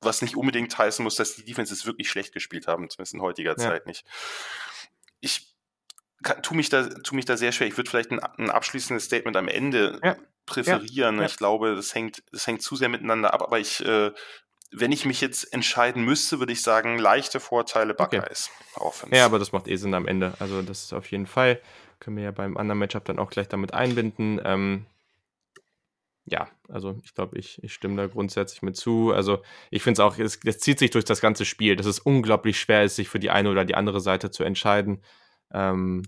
Was nicht unbedingt heißen muss, dass die Defenses wirklich schlecht gespielt haben, zumindest in heutiger ja. Zeit nicht. Ich kann, tu, mich da, tu mich da sehr schwer. Ich würde vielleicht ein, ein abschließendes Statement am Ende ja präferieren. Ja. Ich glaube, das hängt, das hängt zu sehr miteinander ab. Aber ich, äh, wenn ich mich jetzt entscheiden müsste, würde ich sagen, leichte Vorteile Buckeyes. Okay. Ja, aber das macht eh Sinn am Ende. Also das ist auf jeden Fall. Können wir ja beim anderen Matchup dann auch gleich damit einbinden. Ähm, ja, also ich glaube, ich, ich stimme da grundsätzlich mit zu. Also ich finde es auch, es, es zieht sich durch das ganze Spiel, dass es unglaublich schwer ist, sich für die eine oder die andere Seite zu entscheiden. Ähm,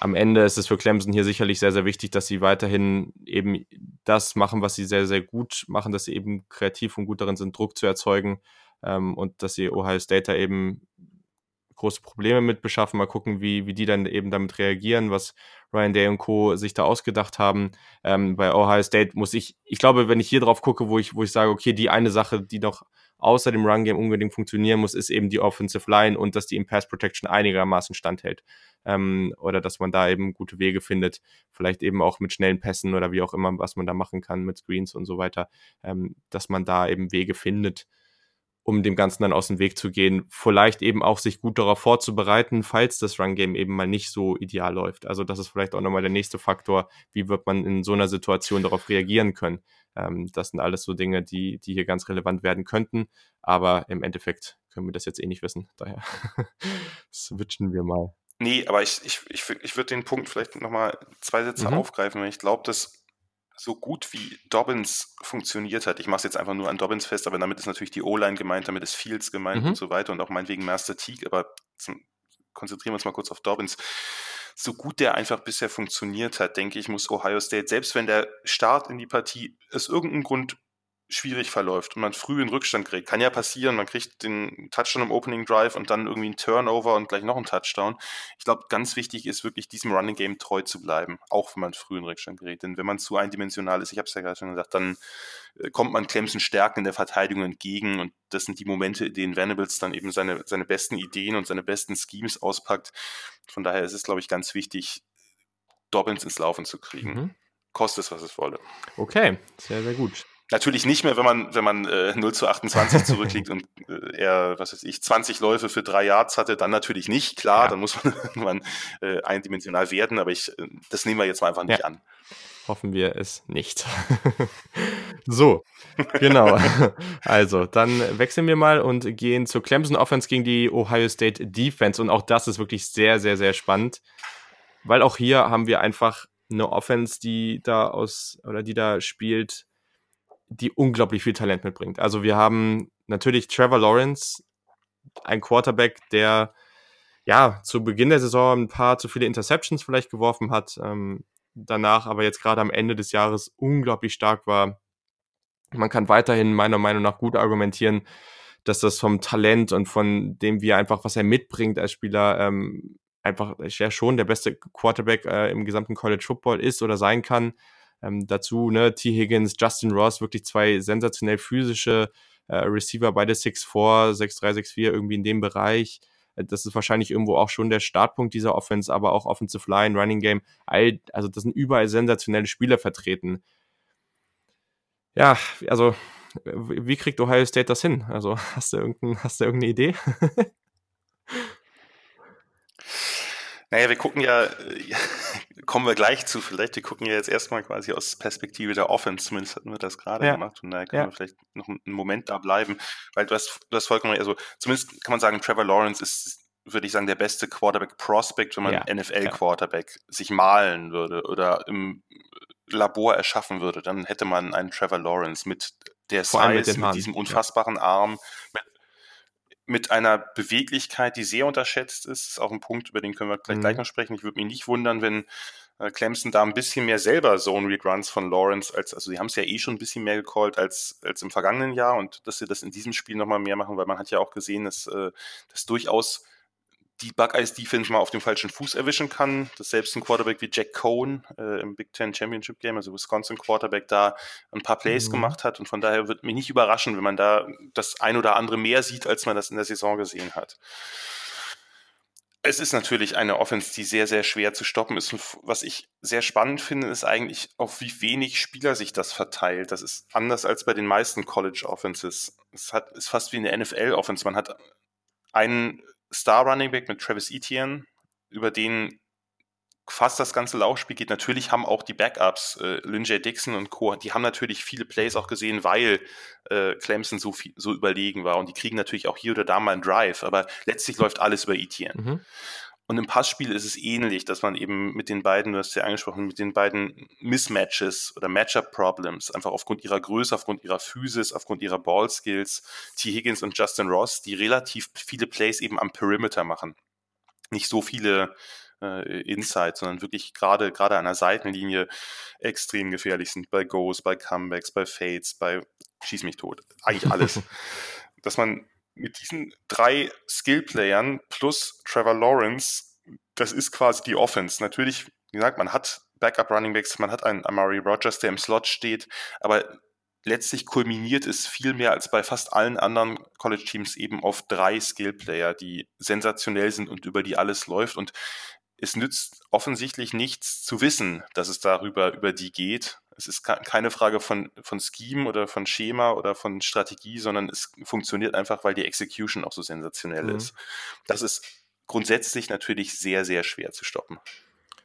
am Ende ist es für Clemson hier sicherlich sehr, sehr wichtig, dass sie weiterhin eben das machen, was sie sehr, sehr gut machen, dass sie eben kreativ und gut darin sind, Druck zu erzeugen ähm, und dass sie Ohio State da eben große Probleme mit beschaffen. Mal gucken, wie, wie die dann eben damit reagieren, was Ryan Day und Co. sich da ausgedacht haben. Ähm, bei Ohio State muss ich, ich glaube, wenn ich hier drauf gucke, wo ich, wo ich sage, okay, die eine Sache, die noch außer dem Run-Game unbedingt funktionieren muss, ist eben die Offensive Line und dass die im Pass Protection einigermaßen standhält. Ähm, oder dass man da eben gute Wege findet, vielleicht eben auch mit schnellen Pässen oder wie auch immer, was man da machen kann mit Screens und so weiter, ähm, dass man da eben Wege findet, um dem Ganzen dann aus dem Weg zu gehen. Vielleicht eben auch sich gut darauf vorzubereiten, falls das Run-Game eben mal nicht so ideal läuft. Also das ist vielleicht auch nochmal der nächste Faktor. Wie wird man in so einer Situation darauf reagieren können? Ähm, das sind alles so Dinge, die, die hier ganz relevant werden könnten. Aber im Endeffekt können wir das jetzt eh nicht wissen. Daher switchen wir mal. Nee, aber ich, ich, ich, ich würde den Punkt vielleicht nochmal zwei Sätze mhm. aufgreifen. Ich glaube, dass so gut wie Dobbins funktioniert hat, ich mache es jetzt einfach nur an Dobbins fest, aber damit ist natürlich die O-Line gemeint, damit ist Fields gemeint mhm. und so weiter und auch meinetwegen Master Teague, aber zum, konzentrieren wir uns mal kurz auf Dobbins. So gut der einfach bisher funktioniert hat, denke ich, muss Ohio State, selbst wenn der Start in die Partie aus irgendeinem Grund schwierig verläuft und man früh in Rückstand kriegt. Kann ja passieren, man kriegt den Touchdown im Opening Drive und dann irgendwie einen Turnover und gleich noch einen Touchdown. Ich glaube, ganz wichtig ist wirklich diesem Running Game treu zu bleiben, auch wenn man früh in Rückstand gerät. Denn wenn man zu eindimensional ist, ich habe es ja gerade schon gesagt, dann äh, kommt man Clemson Stärken in der Verteidigung entgegen und das sind die Momente, in denen Venables dann eben seine, seine besten Ideen und seine besten Schemes auspackt. Von daher ist es, glaube ich, ganz wichtig, Dobbins ins Laufen zu kriegen. Mhm. Kostet es, was es wolle. Okay, sehr, sehr gut. Natürlich nicht mehr, wenn man, wenn man äh, 0 zu 28 zurückliegt und äh, er, was weiß ich, 20 Läufe für drei Yards hatte, dann natürlich nicht, klar, ja. dann muss man irgendwann äh, eindimensional werden, aber ich, äh, das nehmen wir jetzt mal einfach nicht ja. an. Hoffen wir es nicht. so, genau. Also, dann wechseln wir mal und gehen zur Clemson Offense gegen die Ohio State Defense. Und auch das ist wirklich sehr, sehr, sehr spannend, weil auch hier haben wir einfach eine Offense, die da aus oder die da spielt, die unglaublich viel Talent mitbringt. Also wir haben natürlich Trevor Lawrence, ein Quarterback, der ja zu Beginn der Saison ein paar zu viele Interceptions vielleicht geworfen hat, ähm, danach aber jetzt gerade am Ende des Jahres unglaublich stark war. Man kann weiterhin meiner Meinung nach gut argumentieren, dass das vom Talent und von dem, wie er einfach, was er mitbringt als Spieler, ähm, einfach ja schon der beste Quarterback äh, im gesamten College Football ist oder sein kann. Ähm, dazu, ne, T. Higgins, Justin Ross, wirklich zwei sensationell physische äh, Receiver, beide 6'4, 6'3, 6'4, irgendwie in dem Bereich. Äh, das ist wahrscheinlich irgendwo auch schon der Startpunkt dieser Offense, aber auch Offensive Line, Running Game, all, also das sind überall sensationelle Spieler vertreten. Ja, also wie kriegt Ohio State das hin? Also hast du, irgendein, hast du irgendeine Idee? Naja, wir gucken ja, äh, kommen wir gleich zu vielleicht, wir gucken ja jetzt erstmal quasi aus Perspektive der Offense, zumindest hatten wir das gerade ja. gemacht. Und daher können ja. wir vielleicht noch einen Moment da bleiben, weil du hast, du hast vollkommen, also zumindest kann man sagen, Trevor Lawrence ist, würde ich sagen, der beste Quarterback-Prospect, wenn man ja. NFL-Quarterback sich malen würde oder im Labor erschaffen würde, dann hätte man einen Trevor Lawrence mit der Size, mit, mit diesem unfassbaren Arm, mit mit einer Beweglichkeit, die sehr unterschätzt ist. Das ist auch ein Punkt, über den können wir gleich, mhm. gleich noch sprechen. Ich würde mich nicht wundern, wenn äh, Clemson da ein bisschen mehr selber Zone Read Runs von Lawrence als, also sie haben es ja eh schon ein bisschen mehr gecallt als, als im vergangenen Jahr und dass sie das in diesem Spiel nochmal mehr machen, weil man hat ja auch gesehen, dass äh, das durchaus die Buckeyes Defense mal auf dem falschen Fuß erwischen kann, dass selbst ein Quarterback wie Jack Cohn äh, im Big Ten Championship Game, also Wisconsin Quarterback, da ein paar Plays mhm. gemacht hat und von daher wird mich nicht überraschen, wenn man da das ein oder andere mehr sieht, als man das in der Saison gesehen hat. Es ist natürlich eine Offense, die sehr, sehr schwer zu stoppen ist. Und was ich sehr spannend finde, ist eigentlich, auf wie wenig Spieler sich das verteilt. Das ist anders als bei den meisten College Offenses. Es hat, ist fast wie eine NFL Offense. Man hat einen Star Running Back mit Travis Etienne, über den fast das ganze Laufspiel geht. Natürlich haben auch die Backups, äh, J. Dixon und Co., die haben natürlich viele Plays auch gesehen, weil äh, Clemson so, viel, so überlegen war. Und die kriegen natürlich auch hier oder da mal einen Drive, aber letztlich läuft alles über Etienne. Mhm. Und im Passspiel ist es ähnlich, dass man eben mit den beiden, du hast ja angesprochen, mit den beiden Mismatches oder Matchup-Problems, einfach aufgrund ihrer Größe, aufgrund ihrer Physis, aufgrund ihrer Ball-Skills, T. Higgins und Justin Ross, die relativ viele Plays eben am Perimeter machen. Nicht so viele äh, Inside, sondern wirklich gerade gerade an der Seitenlinie extrem gefährlich sind bei Goes, bei Comebacks, bei Fades, bei Schieß mich tot. Eigentlich alles. dass man mit diesen drei Skill-Playern plus Trevor Lawrence, das ist quasi die Offense. Natürlich, wie gesagt, man hat Backup Running Backs, man hat einen Amari Rogers, der im Slot steht, aber letztlich kulminiert es viel mehr als bei fast allen anderen College-Teams eben auf drei Skill-Player, die sensationell sind und über die alles läuft. Und es nützt offensichtlich nichts zu wissen, dass es darüber über die geht, Es ist keine Frage von, von Scheme oder von Schema oder von Strategie, sondern es funktioniert einfach, weil die Execution auch so sensationell mhm. ist. Das ist grundsätzlich natürlich sehr, sehr schwer zu stoppen.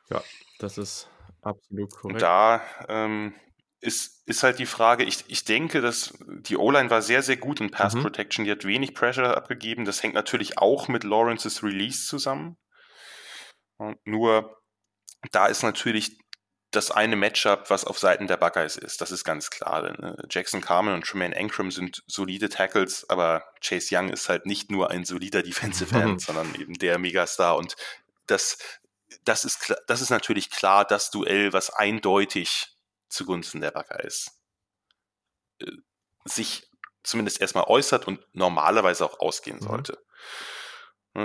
Ja, das ist absolut korrekt. Und da ähm, ist, ist halt die Frage, ich, ich denke, dass die O-Line war sehr, sehr gut in Pass mhm. Protection. Die hat wenig Pressure abgegeben. Das hängt natürlich auch mit Lawrences Release zusammen. Und nur da ist natürlich das eine Matchup, was auf Seiten der Buckeyes ist. Das ist ganz klar. Äh, Jackson Carmen und Tremaine Ankrum sind solide Tackles, aber Chase Young ist halt nicht nur ein solider Defensive End, sondern eben der Megastar. Und das, das, ist, das ist natürlich klar das Duell, was eindeutig zugunsten der Buckeyes äh, sich zumindest erstmal äußert und normalerweise auch ausgehen mhm. sollte. Mhm.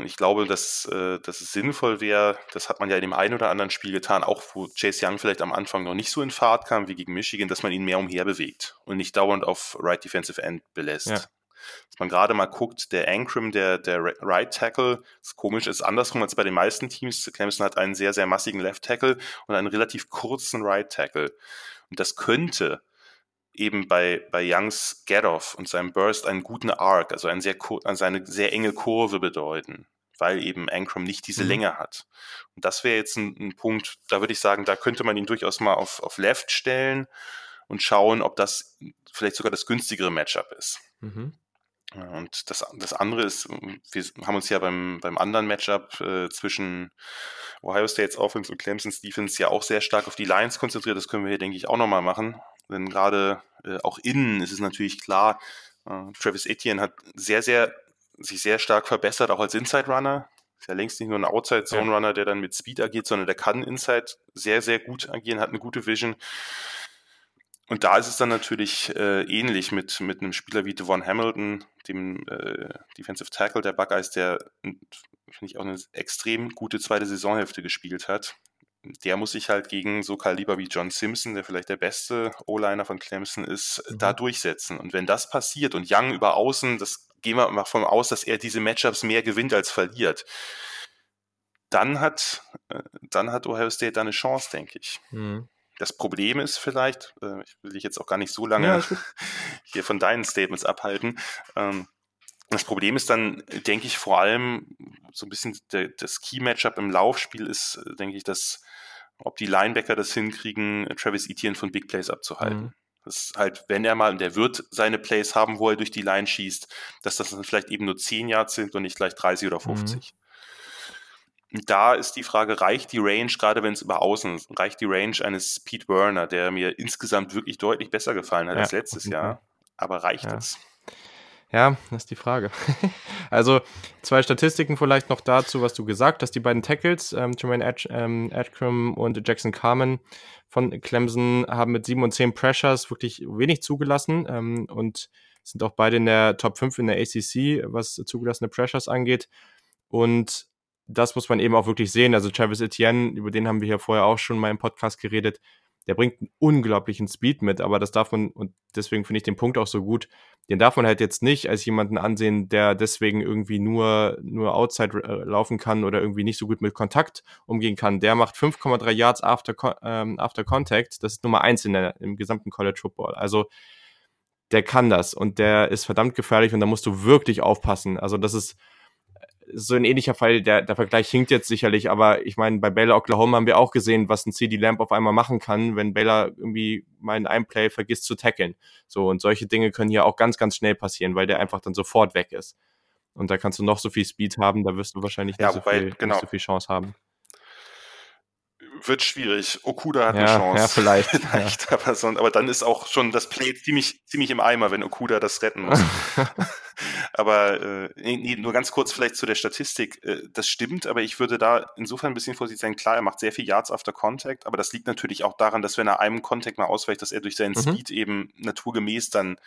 Ich glaube, dass, äh, dass es sinnvoll wäre, das hat man ja in dem einen oder anderen Spiel getan, auch wo Chase Young vielleicht am Anfang noch nicht so in Fahrt kam wie gegen Michigan, dass man ihn mehr umher bewegt und nicht dauernd auf Right Defensive End belässt. Ja. Dass man gerade mal guckt, der Ankrum, der, der Right Tackle, ist komisch, ist andersrum als bei den meisten Teams. Clemson hat einen sehr, sehr massigen Left Tackle und einen relativ kurzen Right Tackle. Und das könnte eben bei, bei Youngs Get-Off und seinem Burst einen guten Arc, also, ein sehr, also eine sehr enge Kurve bedeuten, weil eben Ankrum nicht diese mhm. Länge hat. Und das wäre jetzt ein, ein, Punkt, da würde ich sagen, da könnte man ihn durchaus mal auf, auf Left stellen und schauen, ob das vielleicht sogar das günstigere Matchup ist. Mhm. Und das, das andere ist, wir haben uns ja beim, beim anderen Matchup äh, zwischen Ohio State's Offense und Clemson's Defense ja auch sehr stark auf die Lions konzentriert. Das können wir hier, denke ich, auch nochmal machen. Denn gerade äh, auch innen ist es natürlich klar, äh, Travis Etienne hat sehr, sehr, sich sehr stark verbessert, auch als Inside Runner. Ist ja längst nicht nur ein Outside Zone Runner, der dann mit Speed agiert, sondern der kann Inside sehr, sehr gut agieren, hat eine gute Vision. Und da ist es dann natürlich äh, ähnlich mit, mit einem Spieler wie Devon Hamilton, dem äh, Defensive Tackle der Buckeyes, der, finde ich, auch eine extrem gute zweite Saisonhälfte gespielt hat. Der muss sich halt gegen so Kaliber wie John Simpson, der vielleicht der beste O-Liner von Clemson ist, mhm. da durchsetzen. Und wenn das passiert und Young über außen, das gehen wir mal von aus, dass er diese Matchups mehr gewinnt als verliert, dann hat, äh, dann hat Ohio State da eine Chance, denke ich. Mhm. Das Problem ist vielleicht, äh, ich will dich jetzt auch gar nicht so lange ja, hier von deinen Statements abhalten. Ähm, das Problem ist dann, denke ich, vor allem so ein bisschen der, das Key-Matchup im Laufspiel ist, denke ich, dass ob die Linebacker das hinkriegen, Travis Etienne von Big Plays abzuhalten. Mhm. Das halt, wenn er mal, und der wird seine Plays haben, wo er durch die Line schießt, dass das dann vielleicht eben nur 10 Yards sind und nicht gleich 30 oder 50. Mhm da ist die Frage, reicht die Range, gerade wenn es über außen ist, reicht die Range eines Pete Werner, der mir insgesamt wirklich deutlich besser gefallen hat ja, als letztes Jahr. Aber reicht ja. es? Ja, das ist die Frage. also zwei Statistiken vielleicht noch dazu, was du gesagt hast. Die beiden Tackles, ähm, Jermaine Ad ähm, Adcrum und Jackson Carmen von Clemson, haben mit 7 und 10 Pressures wirklich wenig zugelassen ähm, und sind auch beide in der Top 5 in der ACC, was zugelassene Pressures angeht. Und das muss man eben auch wirklich sehen. Also Travis Etienne, über den haben wir hier vorher auch schon mal im Podcast geredet, der bringt einen unglaublichen Speed mit, aber das darf man, und deswegen finde ich den Punkt auch so gut, den darf man halt jetzt nicht als jemanden ansehen, der deswegen irgendwie nur, nur Outside äh, laufen kann oder irgendwie nicht so gut mit Kontakt umgehen kann. Der macht 5,3 Yards after, ähm, after Contact, das ist Nummer eins in der, im gesamten College Football. Also der kann das und der ist verdammt gefährlich und da musst du wirklich aufpassen. Also das ist, so ein ähnlicher Fall, der, der Vergleich hinkt jetzt sicherlich, aber ich meine, bei Baylor Oklahoma haben wir auch gesehen, was ein CD Lamp auf einmal machen kann, wenn Baylor irgendwie mal in einem Play vergisst zu tackeln. So, und solche Dinge können hier auch ganz, ganz schnell passieren, weil der einfach dann sofort weg ist. Und da kannst du noch so viel Speed haben, da wirst du wahrscheinlich nicht, ja, wobei, so, viel, genau. nicht so viel Chance haben wird schwierig. Okuda hat ja, eine Chance. Ja, vielleicht. vielleicht ja. Aber, so, aber, dann ist auch schon das Play ziemlich, ziemlich im Eimer, wenn Okuda das retten muss. aber äh, nee, nur ganz kurz vielleicht zu der Statistik. Äh, das stimmt, aber ich würde da insofern ein bisschen vorsichtig sein. Klar, er macht sehr viel Yards after Contact, aber das liegt natürlich auch daran, dass wenn er einem Contact mal ausweicht, dass er durch seinen mhm. Speed eben naturgemäß dann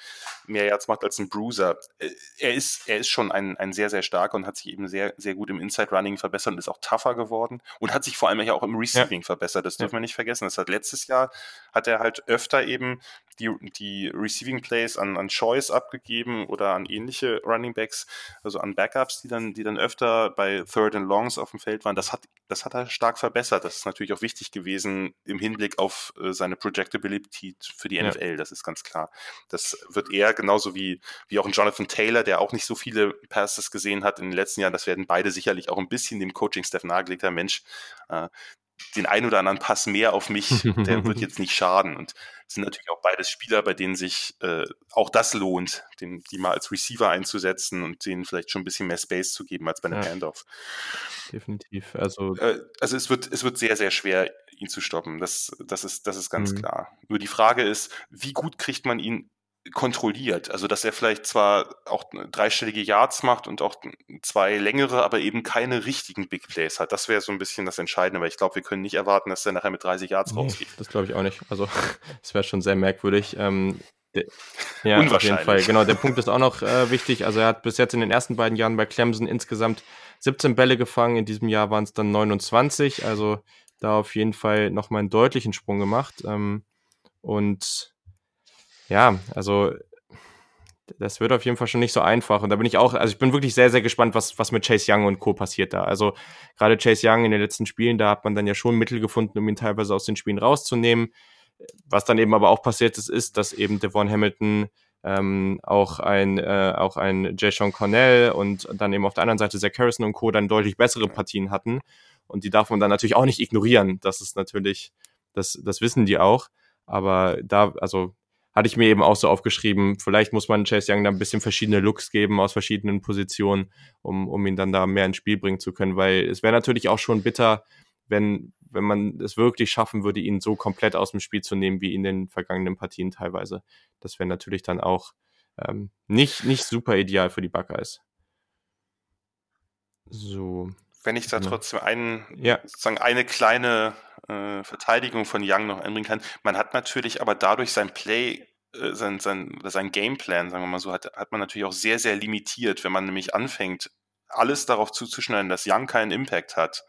mehr Yards macht als ein Bruiser. Äh, er ist, er ist schon ein, ein sehr, sehr starker und hat sich eben sehr, sehr gut im Inside Running verbessert und ist auch tougher geworden und hat sich vor allem ja auch im Receiving ja. Verbessert. Das dürfen wir nicht vergessen. Das hat letztes Jahr hat er halt öfter eben die, die Receiving Plays an, an Choice abgegeben oder an ähnliche Running Backs, also an Backups, die dann, die dann öfter bei Third and Longs auf dem Feld waren. Das hat, das hat er stark verbessert. Das ist natürlich auch wichtig gewesen im Hinblick auf äh, seine Projectability für die NFL. Ja. Das ist ganz klar. Das wird er genauso wie, wie auch ein Jonathan Taylor, der auch nicht so viele Passes gesehen hat in den letzten Jahren. Das werden beide sicherlich auch ein bisschen dem Coaching-Staff nahegelegt haben. Mensch, äh, den einen oder anderen Pass mehr auf mich, der wird jetzt nicht schaden. Und es sind natürlich auch beides Spieler, bei denen sich äh, auch das lohnt, den, die mal als Receiver einzusetzen und denen vielleicht schon ein bisschen mehr Space zu geben als bei einem ja. Handoff. Definitiv. Also, äh, also es wird, es wird sehr, sehr schwer, ihn zu stoppen. Das, das, ist, das ist ganz mhm. klar. Nur die Frage ist, wie gut kriegt man ihn kontrolliert. Also, dass er vielleicht zwar auch dreistellige Yards macht und auch zwei längere, aber eben keine richtigen Big Plays hat. Das wäre so ein bisschen das Entscheidende, weil ich glaube, wir können nicht erwarten, dass er nachher mit 30 Yards rausgeht. Das glaube ich auch nicht. Also, das wäre schon sehr merkwürdig. Ähm, ja, auf jeden Fall. Genau, der Punkt ist auch noch äh, wichtig. Also, er hat bis jetzt in den ersten beiden Jahren bei Clemson insgesamt 17 Bälle gefangen. In diesem Jahr waren es dann 29. Also, da auf jeden Fall nochmal einen deutlichen Sprung gemacht. Ähm, und ja, also das wird auf jeden Fall schon nicht so einfach. Und da bin ich auch, also ich bin wirklich sehr, sehr gespannt, was, was mit Chase Young und Co. passiert da. Also gerade Chase Young in den letzten Spielen, da hat man dann ja schon Mittel gefunden, um ihn teilweise aus den Spielen rauszunehmen. Was dann eben aber auch passiert ist, ist, dass eben Devon Hamilton ähm, auch ein, äh, auch ein Jay Sean Cornell und dann eben auf der anderen Seite Zach Harrison und Co. dann deutlich bessere Partien hatten. Und die darf man dann natürlich auch nicht ignorieren. Das ist natürlich, das, das wissen die auch. Aber da, also hatte ich mir eben auch so aufgeschrieben, vielleicht muss man Chase Young da ein bisschen verschiedene Looks geben aus verschiedenen Positionen, um, um ihn dann da mehr ins Spiel bringen zu können, weil es wäre natürlich auch schon bitter, wenn, wenn man es wirklich schaffen würde, ihn so komplett aus dem Spiel zu nehmen, wie in den vergangenen Partien teilweise. Das wäre natürlich dann auch ähm, nicht, nicht super ideal für die Buckeyes. So. Wenn ich da genau. trotzdem einen, ja. sozusagen eine kleine äh, Verteidigung von Young noch einbringen kann. Man hat natürlich aber dadurch sein Play, äh, sein, sein, sein Gameplan, sagen wir mal so, hat, hat man natürlich auch sehr, sehr limitiert, wenn man nämlich anfängt, alles darauf zuzuschneiden, dass Young keinen Impact hat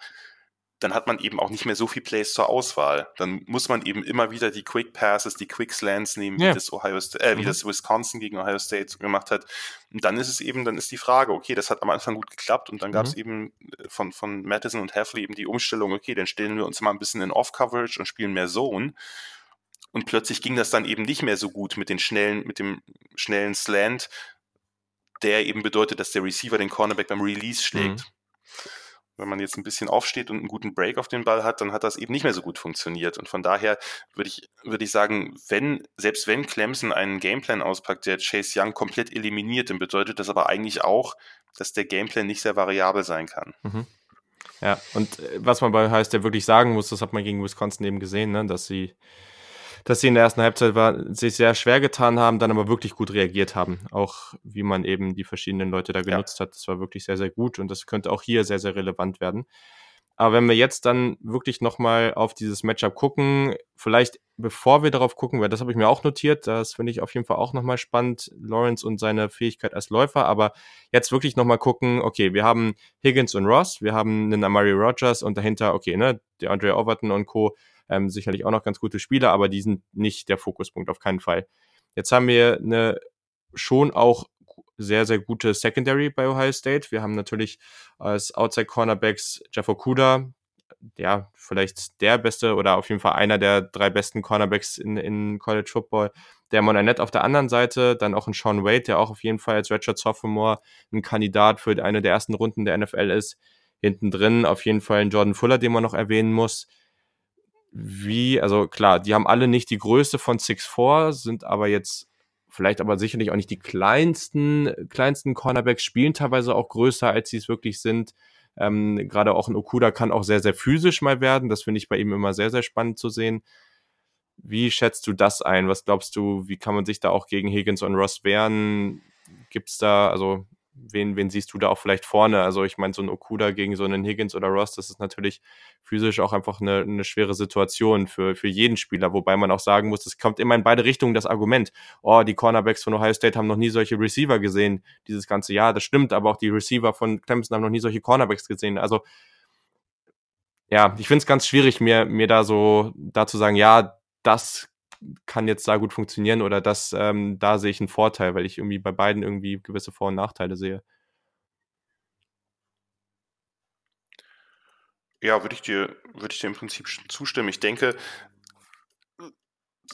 dann hat man eben auch nicht mehr so viel Plays zur Auswahl. Dann muss man eben immer wieder die Quick Passes, die Quick Slants nehmen, ja. wie das Ohio äh, wie mhm. das Wisconsin gegen Ohio State gemacht hat. Und dann ist es eben, dann ist die Frage, okay, das hat am Anfang gut geklappt und dann mhm. gab es eben äh, von, von Madison und Heffley eben die Umstellung, okay, dann stellen wir uns mal ein bisschen in Off-Coverage und spielen mehr Zone. Und plötzlich ging das dann eben nicht mehr so gut mit den schnellen, mit dem schnellen Slant, der eben bedeutet, dass der Receiver den Cornerback beim Release schlägt. Mhm wenn man jetzt ein bisschen aufsteht und einen guten Break auf den Ball hat, dann hat das eben nicht mehr so gut funktioniert. Und von daher würde ich, würde ich sagen, wenn, selbst wenn Clemson einen Gameplan auspackt, der Chase Young komplett eliminiert, dann bedeutet das aber eigentlich auch, dass der Gameplan nicht sehr variabel sein kann. Mhm. Ja, und äh, was man bei heißt, der wirklich sagen muss, das hat man gegen Wisconsin eben gesehen, ne, dass sie dass sie in der ersten Halbzeit war, sich sehr schwer getan haben, dann aber wirklich gut reagiert haben. Auch wie man eben die verschiedenen Leute da genutzt ja. hat. Das war wirklich sehr, sehr gut und das könnte auch hier sehr, sehr relevant werden. Aber wenn wir jetzt dann wirklich nochmal auf dieses Matchup gucken, vielleicht bevor wir darauf gucken, weil das habe ich mir auch notiert, das finde ich auf jeden Fall auch nochmal spannend, Lawrence und seine Fähigkeit als Läufer, aber jetzt wirklich nochmal gucken, okay, wir haben Higgins und Ross, wir haben einen Amari Rogers und dahinter, okay, ne, der Andre Overton und Co., ähm, sicherlich auch noch ganz gute Spieler, aber die sind nicht der Fokuspunkt, auf keinen Fall. Jetzt haben wir eine schon auch sehr, sehr gute Secondary bei Ohio State. Wir haben natürlich als Outside Cornerbacks Jeff Okuda, ja, vielleicht der beste oder auf jeden Fall einer der drei besten Cornerbacks in, in College Football. Der Monanet auf der anderen Seite, dann auch ein Sean Wade, der auch auf jeden Fall als Redshirt Sophomore ein Kandidat für eine der ersten Runden der NFL ist. Hinten drin auf jeden Fall ein Jordan Fuller, den man noch erwähnen muss wie, also klar, die haben alle nicht die Größe von 6'4, sind aber jetzt vielleicht aber sicherlich auch nicht die kleinsten, kleinsten Cornerbacks, spielen teilweise auch größer, als sie es wirklich sind. Ähm, Gerade auch ein Okuda kann auch sehr, sehr physisch mal werden. Das finde ich bei ihm immer sehr, sehr spannend zu sehen. Wie schätzt du das ein? Was glaubst du, wie kann man sich da auch gegen Higgins und Ross wehren? Gibt's da, also wen, wen siehst du da auch vielleicht vorne? Also ich meine, so ein Okuda gegen so einen Higgins oder Ross, das ist natürlich physisch auch einfach eine, eine schwere Situation für, für jeden Spieler, wobei man auch sagen muss, es kommt immer in beide Richtungen das Argument, oh, die Cornerbacks von Ohio State haben noch nie solche Receiver gesehen dieses ganze Jahr. Das stimmt, aber auch die Receiver von Clemson haben noch nie solche Cornerbacks gesehen. Also ja, ich finde es ganz schwierig, mir, mir da so da zu sagen, ja, das kann jetzt da gut funktionieren oder das, ähm, da sehe ich einen Vorteil, weil ich irgendwie bei beiden irgendwie gewisse Vor- und Nachteile sehe. Ja, würde ich dir, würde ich dir im Prinzip zustimmen. Ich denke,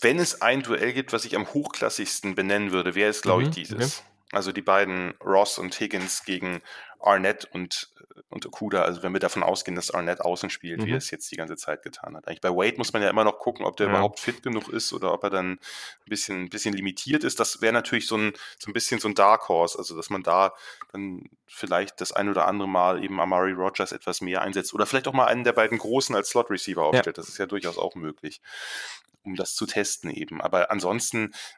wenn es ein Duell gibt, was ich am hochklassigsten benennen würde, wäre es, glaube ich, Mhm, dieses. Also die beiden Ross und Higgins gegen Arnett und, und Okuda. Also wenn wir davon ausgehen, dass Arnett außen spielt, wie Mhm. er es jetzt die ganze Zeit getan hat. Eigentlich bei Wade muss man ja immer noch gucken, ob der Ja. überhaupt fit genug ist oder ob er dann ein bisschen, ein bisschen limitiert ist. Das wäre natürlich so ein, so ein bisschen so ein Dark Horse. Also dass man da dann vielleicht das ein oder andere Mal eben Amari Rogers etwas mehr einsetzt oder vielleicht auch mal einen der beiden Großen als Slot Receiver aufstellt. Das ist ja durchaus auch möglich, um das zu testen eben. Aber ansonsten äh,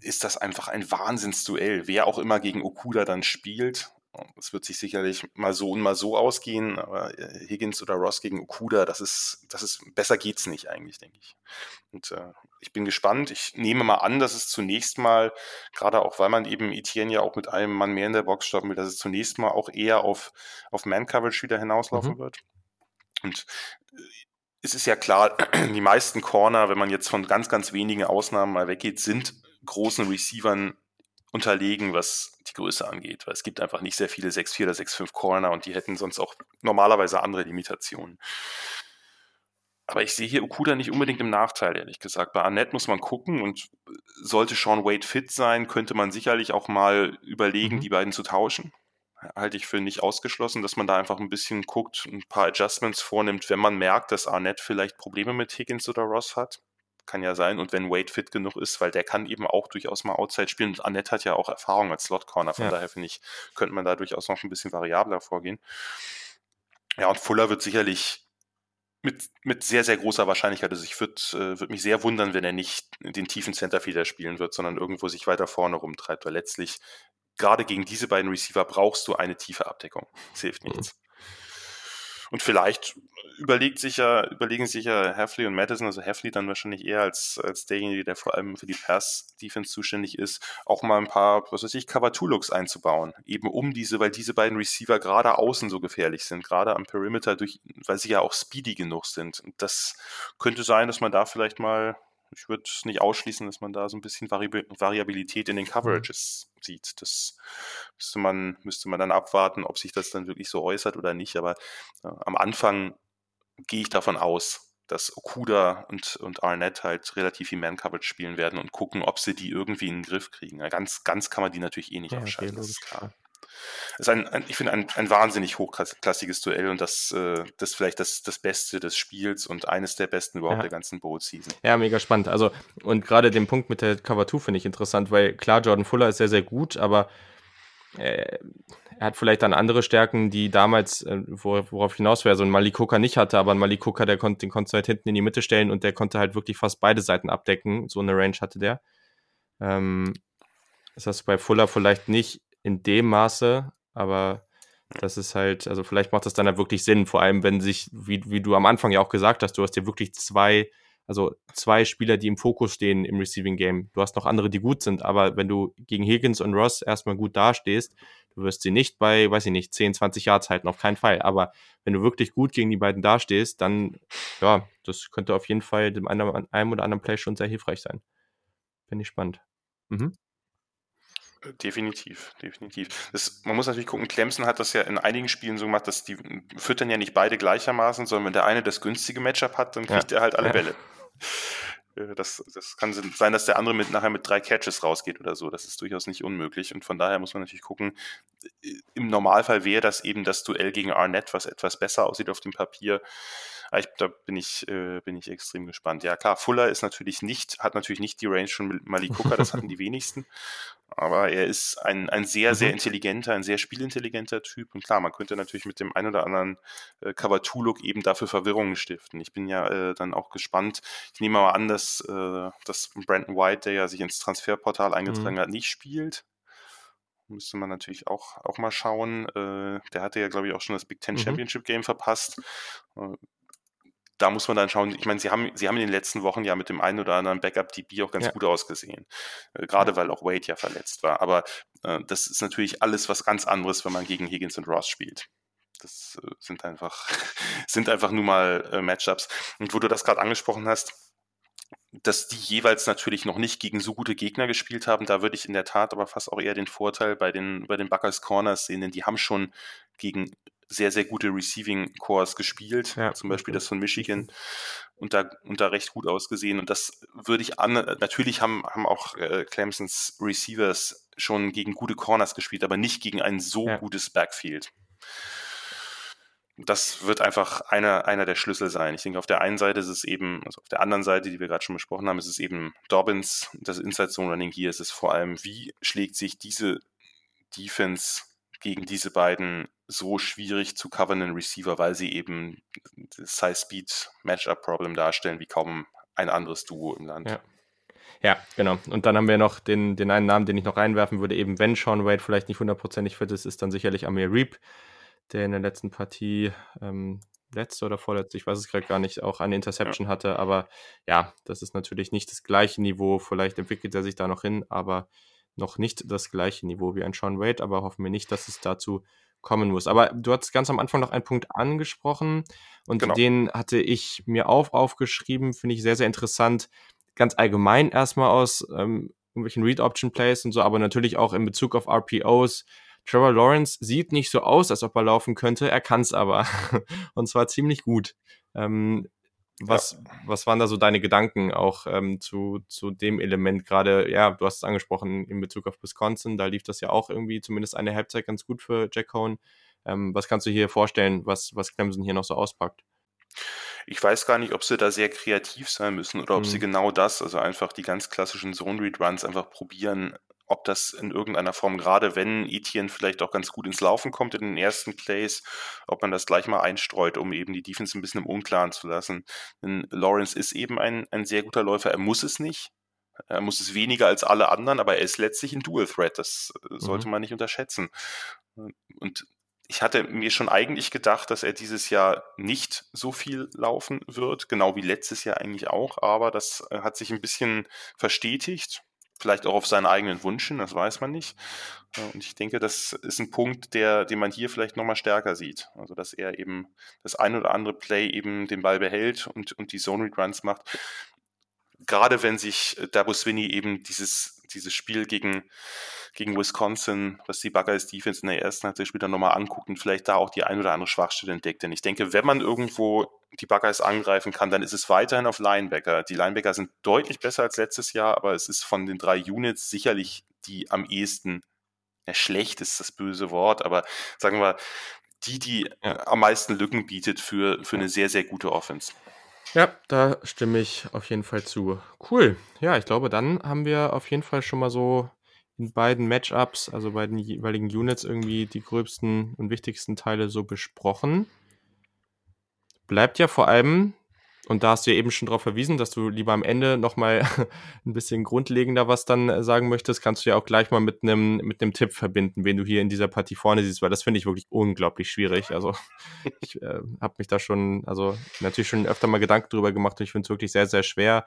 ist das einfach ein Wahnsinnsduell. Wer auch immer gegen Okuda dann spielt, es wird sich sicherlich mal so und mal so ausgehen, aber äh, Higgins oder Ross gegen Okuda, das ist, das ist, besser geht's nicht eigentlich, denke ich. Und äh, ich bin gespannt. Ich nehme mal an, dass es zunächst mal, gerade auch weil man eben Etienne ja auch mit einem Mann mehr in der Box stoppen will, dass es zunächst mal auch eher auf, auf Man-Coverage wieder hinauslaufen Mhm. wird. Und äh, es ist ja klar, die meisten Corner, wenn man jetzt von ganz, ganz wenigen Ausnahmen mal weggeht, sind großen Receivern unterlegen, was die Größe angeht. Weil es gibt einfach nicht sehr viele 6-4 oder 6-5 Corner und die hätten sonst auch normalerweise andere Limitationen. Aber ich sehe hier Okuda nicht unbedingt im Nachteil, ehrlich gesagt. Bei Annette muss man gucken und sollte Sean Wade fit sein, könnte man sicherlich auch mal überlegen, Mhm. die beiden zu tauschen. Halte ich für nicht ausgeschlossen, dass man da einfach ein bisschen guckt, ein paar Adjustments vornimmt, wenn man merkt, dass Arnett vielleicht Probleme mit Higgins oder Ross hat. Kann ja sein. Und wenn Wade fit genug ist, weil der kann eben auch durchaus mal Outside spielen. Und Annette hat ja auch Erfahrung als Slot Corner. Von Ja. daher finde ich, könnte man da durchaus noch ein bisschen variabler vorgehen. Ja, und Fuller wird sicherlich mit, mit sehr, sehr großer Wahrscheinlichkeit, also ich würde äh, würd mich sehr wundern, wenn er nicht den tiefen Centerfielder spielen wird, sondern irgendwo sich weiter vorne rumtreibt, weil letztlich gerade gegen diese beiden Receiver brauchst du eine tiefe Abdeckung. Es hilft Mhm. nichts. Und vielleicht überlegt sich ja, überlegen sich ja Heffley und Madison, also Heffley dann wahrscheinlich eher als, als derjenige, der vor allem für die Pass-Defense zuständig ist, auch mal ein paar, was weiß ich, Cover-2-Looks einzubauen. Eben um diese, weil diese beiden Receiver gerade außen so gefährlich sind, gerade am Perimeter, durch, weil sie ja auch speedy genug sind. Und das könnte sein, dass man da vielleicht mal ich würde es nicht ausschließen, dass man da so ein bisschen Vari Variabilität in den Coverages sieht. Das müsste man, müsste man dann abwarten, ob sich das dann wirklich so äußert oder nicht. Aber äh, am Anfang gehe ich davon aus, dass Okuda und, und Arnett halt relativ viel Man-Coverage spielen werden und gucken, ob sie die irgendwie in den Griff kriegen. Ganz, ganz kann man die natürlich eh nicht ja, ausschalten, okay, das ist klar. Das ist ein, ein, ich finde ein, ein wahnsinnig hochklassiges Duell und das, äh, das ist vielleicht das, das Beste des Spiels und eines der besten überhaupt Ja. der ganzen Bowl-Season. Ja, mega spannend. Also, und gerade den Punkt mit der Cover 2 finde ich interessant, weil klar, Jordan Fuller ist sehr, sehr gut, aber er hat vielleicht dann andere Stärken, die damals, äh, wo, worauf ich hinaus wäre, so ein Malik Hooker nicht hatte, aber ein Malik Hooker, der konnte, den konntest halt hinten in die Mitte stellen und der konnte halt wirklich fast beide Seiten abdecken. So eine Range hatte der. Ähm, das hast du bei Fuller vielleicht nicht in dem Maße, aber das ist halt, also vielleicht macht das dann halt wirklich Sinn, vor allem wenn sich, wie, wie du am Anfang ja auch gesagt hast, du hast dir wirklich zwei, also zwei Spieler, die im Fokus stehen im Receiving Game. Du hast noch andere, die gut sind, aber wenn du gegen Higgins und Ross erstmal gut dastehst, du wirst sie nicht bei, weiß ich nicht, 10, 20 Yards halten, auf keinen Fall. Aber wenn du wirklich gut gegen die beiden dastehst, dann, ja, das könnte auf jeden Fall dem einen, einem oder anderen Play schon sehr hilfreich sein. Finde ich spannend. Mhm. Definitiv, definitiv. Das, man muss natürlich gucken, Clemson hat das ja in einigen Spielen so gemacht, dass die füttern ja nicht beide gleichermaßen, sondern wenn der eine das günstige Matchup hat, dann kriegt ja. er halt alle ja. Bälle. Das, das kann sein, dass der andere mit, nachher mit drei Catches rausgeht oder so. Das ist durchaus nicht unmöglich. Und von daher muss man natürlich gucken, im Normalfall wäre das eben das Duell gegen Arnett, was etwas besser aussieht auf dem Papier. Ich, da bin ich, äh, bin ich extrem gespannt. Ja, klar, Fuller ist natürlich nicht, hat natürlich nicht die Range von Malik Hooker, das hatten die wenigsten. Aber er ist ein, ein sehr, sehr intelligenter, ein sehr spielintelligenter Typ. Und klar, man könnte natürlich mit dem ein oder anderen äh, Cover-2-Look eben dafür Verwirrungen stiften. Ich bin ja äh, dann auch gespannt. Ich nehme mal an, dass, äh, dass Brandon White, der ja sich ins Transferportal eingetragen mhm. hat, nicht spielt. Müsste man natürlich auch, auch mal schauen. Äh, der hatte ja, glaube ich, auch schon das Big Ten Championship Game verpasst Äh, da muss man dann schauen, ich meine, sie haben, sie haben in den letzten Wochen ja mit dem einen oder anderen Backup-DB auch ganz ja. gut ausgesehen. Äh, gerade ja. weil auch Wade ja verletzt war. Aber äh, das ist natürlich alles was ganz anderes, wenn man gegen Higgins und Ross spielt. Das äh, sind einfach, sind einfach nur mal äh, Matchups. Und wo du das gerade angesprochen hast, dass die jeweils natürlich noch nicht gegen so gute Gegner gespielt haben. Da würde ich in der Tat aber fast auch eher den Vorteil bei den, bei den Buckers Corners sehen, denn die haben schon gegen sehr, sehr gute Receiving Cores gespielt, ja, zum Beispiel das von Michigan und da, und da recht gut ausgesehen. Und das würde ich an, natürlich haben, haben auch äh, Clemsons Receivers schon gegen gute Corners gespielt, aber nicht gegen ein so ja. gutes Backfield das wird einfach einer, einer der Schlüssel sein. Ich denke, auf der einen Seite ist es eben, also auf der anderen Seite, die wir gerade schon besprochen haben, ist es eben Dobbins, das Inside Zone Running hier ist es vor allem, wie schlägt sich diese Defense gegen diese beiden so schwierig zu covernden Receiver, weil sie eben das Size-Speed-Matchup-Problem darstellen, wie kaum ein anderes Duo im Land. Ja. Ja, genau. Und dann haben wir noch den, den einen Namen, den ich noch reinwerfen würde, eben wenn Sean Wade vielleicht nicht hundertprozentig fit ist, ist dann sicherlich Amir Reap der in der letzten Partie ähm, letzte oder vorletzte, ich weiß es gerade gar nicht, auch eine Interception ja. hatte. Aber ja, das ist natürlich nicht das gleiche Niveau. Vielleicht entwickelt er sich da noch hin, aber noch nicht das gleiche Niveau wie ein Sean Wade. Aber hoffen wir nicht, dass es dazu kommen muss. Aber du hast ganz am Anfang noch einen Punkt angesprochen und genau. den hatte ich mir auch aufgeschrieben, finde ich sehr, sehr interessant. Ganz allgemein erstmal aus ähm, irgendwelchen Read-Option-Plays und so, aber natürlich auch in Bezug auf RPOs Trevor Lawrence sieht nicht so aus, als ob er laufen könnte, er kann es aber. Und zwar ziemlich gut. Ähm, was, ja. was waren da so deine Gedanken auch ähm, zu, zu dem Element? Gerade, ja, du hast es angesprochen in Bezug auf Wisconsin, da lief das ja auch irgendwie zumindest eine Halbzeit ganz gut für Jack Cohn. Ähm, was kannst du hier vorstellen, was, was Clemson hier noch so auspackt? Ich weiß gar nicht, ob sie da sehr kreativ sein müssen oder ob mhm. sie genau das, also einfach die ganz klassischen Zone Read Runs einfach probieren, ob das in irgendeiner Form, gerade wenn Etienne vielleicht auch ganz gut ins Laufen kommt in den ersten Plays, ob man das gleich mal einstreut, um eben die Defense ein bisschen im Unklaren zu lassen. Denn Lawrence ist eben ein, ein sehr guter Läufer. Er muss es nicht. Er muss es weniger als alle anderen, aber er ist letztlich ein Dual Threat. Das äh, sollte mhm. man nicht unterschätzen. Und ich hatte mir schon eigentlich gedacht, dass er dieses Jahr nicht so viel laufen wird, genau wie letztes Jahr eigentlich auch, aber das äh, hat sich ein bisschen verstetigt vielleicht auch auf seinen eigenen Wunsch das weiß man nicht. Und ich denke, das ist ein Punkt, der, den man hier vielleicht nochmal stärker sieht. Also, dass er eben das ein oder andere Play eben den Ball behält und, und die Zone Read Runs macht. Gerade wenn sich Dabo Swinney eben dieses, dieses Spiel gegen, gegen Wisconsin, was die Buckeyes Defense in der ersten Halbzeit später nochmal anguckt und vielleicht da auch die ein oder andere Schwachstelle entdeckt. Denn ich denke, wenn man irgendwo die Buckeyes angreifen kann, dann ist es weiterhin auf Linebacker. Die Linebacker sind deutlich besser als letztes Jahr, aber es ist von den drei Units sicherlich die am ehesten, ja, schlecht ist das böse Wort, aber sagen wir, die, die ja. am meisten Lücken bietet für, für eine sehr, sehr gute Offense. Ja, da stimme ich auf jeden Fall zu. Cool. Ja, ich glaube, dann haben wir auf jeden Fall schon mal so in beiden Matchups, also bei den jeweiligen Units, irgendwie die gröbsten und wichtigsten Teile so besprochen bleibt ja vor allem, und da hast du ja eben schon darauf verwiesen, dass du lieber am Ende nochmal ein bisschen grundlegender was dann äh, sagen möchtest, kannst du ja auch gleich mal mit einem mit einem Tipp verbinden, wen du hier in dieser Partie vorne siehst, weil das finde ich wirklich unglaublich schwierig. Also ich äh, habe mich da schon, also natürlich schon öfter mal Gedanken drüber gemacht und ich finde es wirklich sehr, sehr schwer.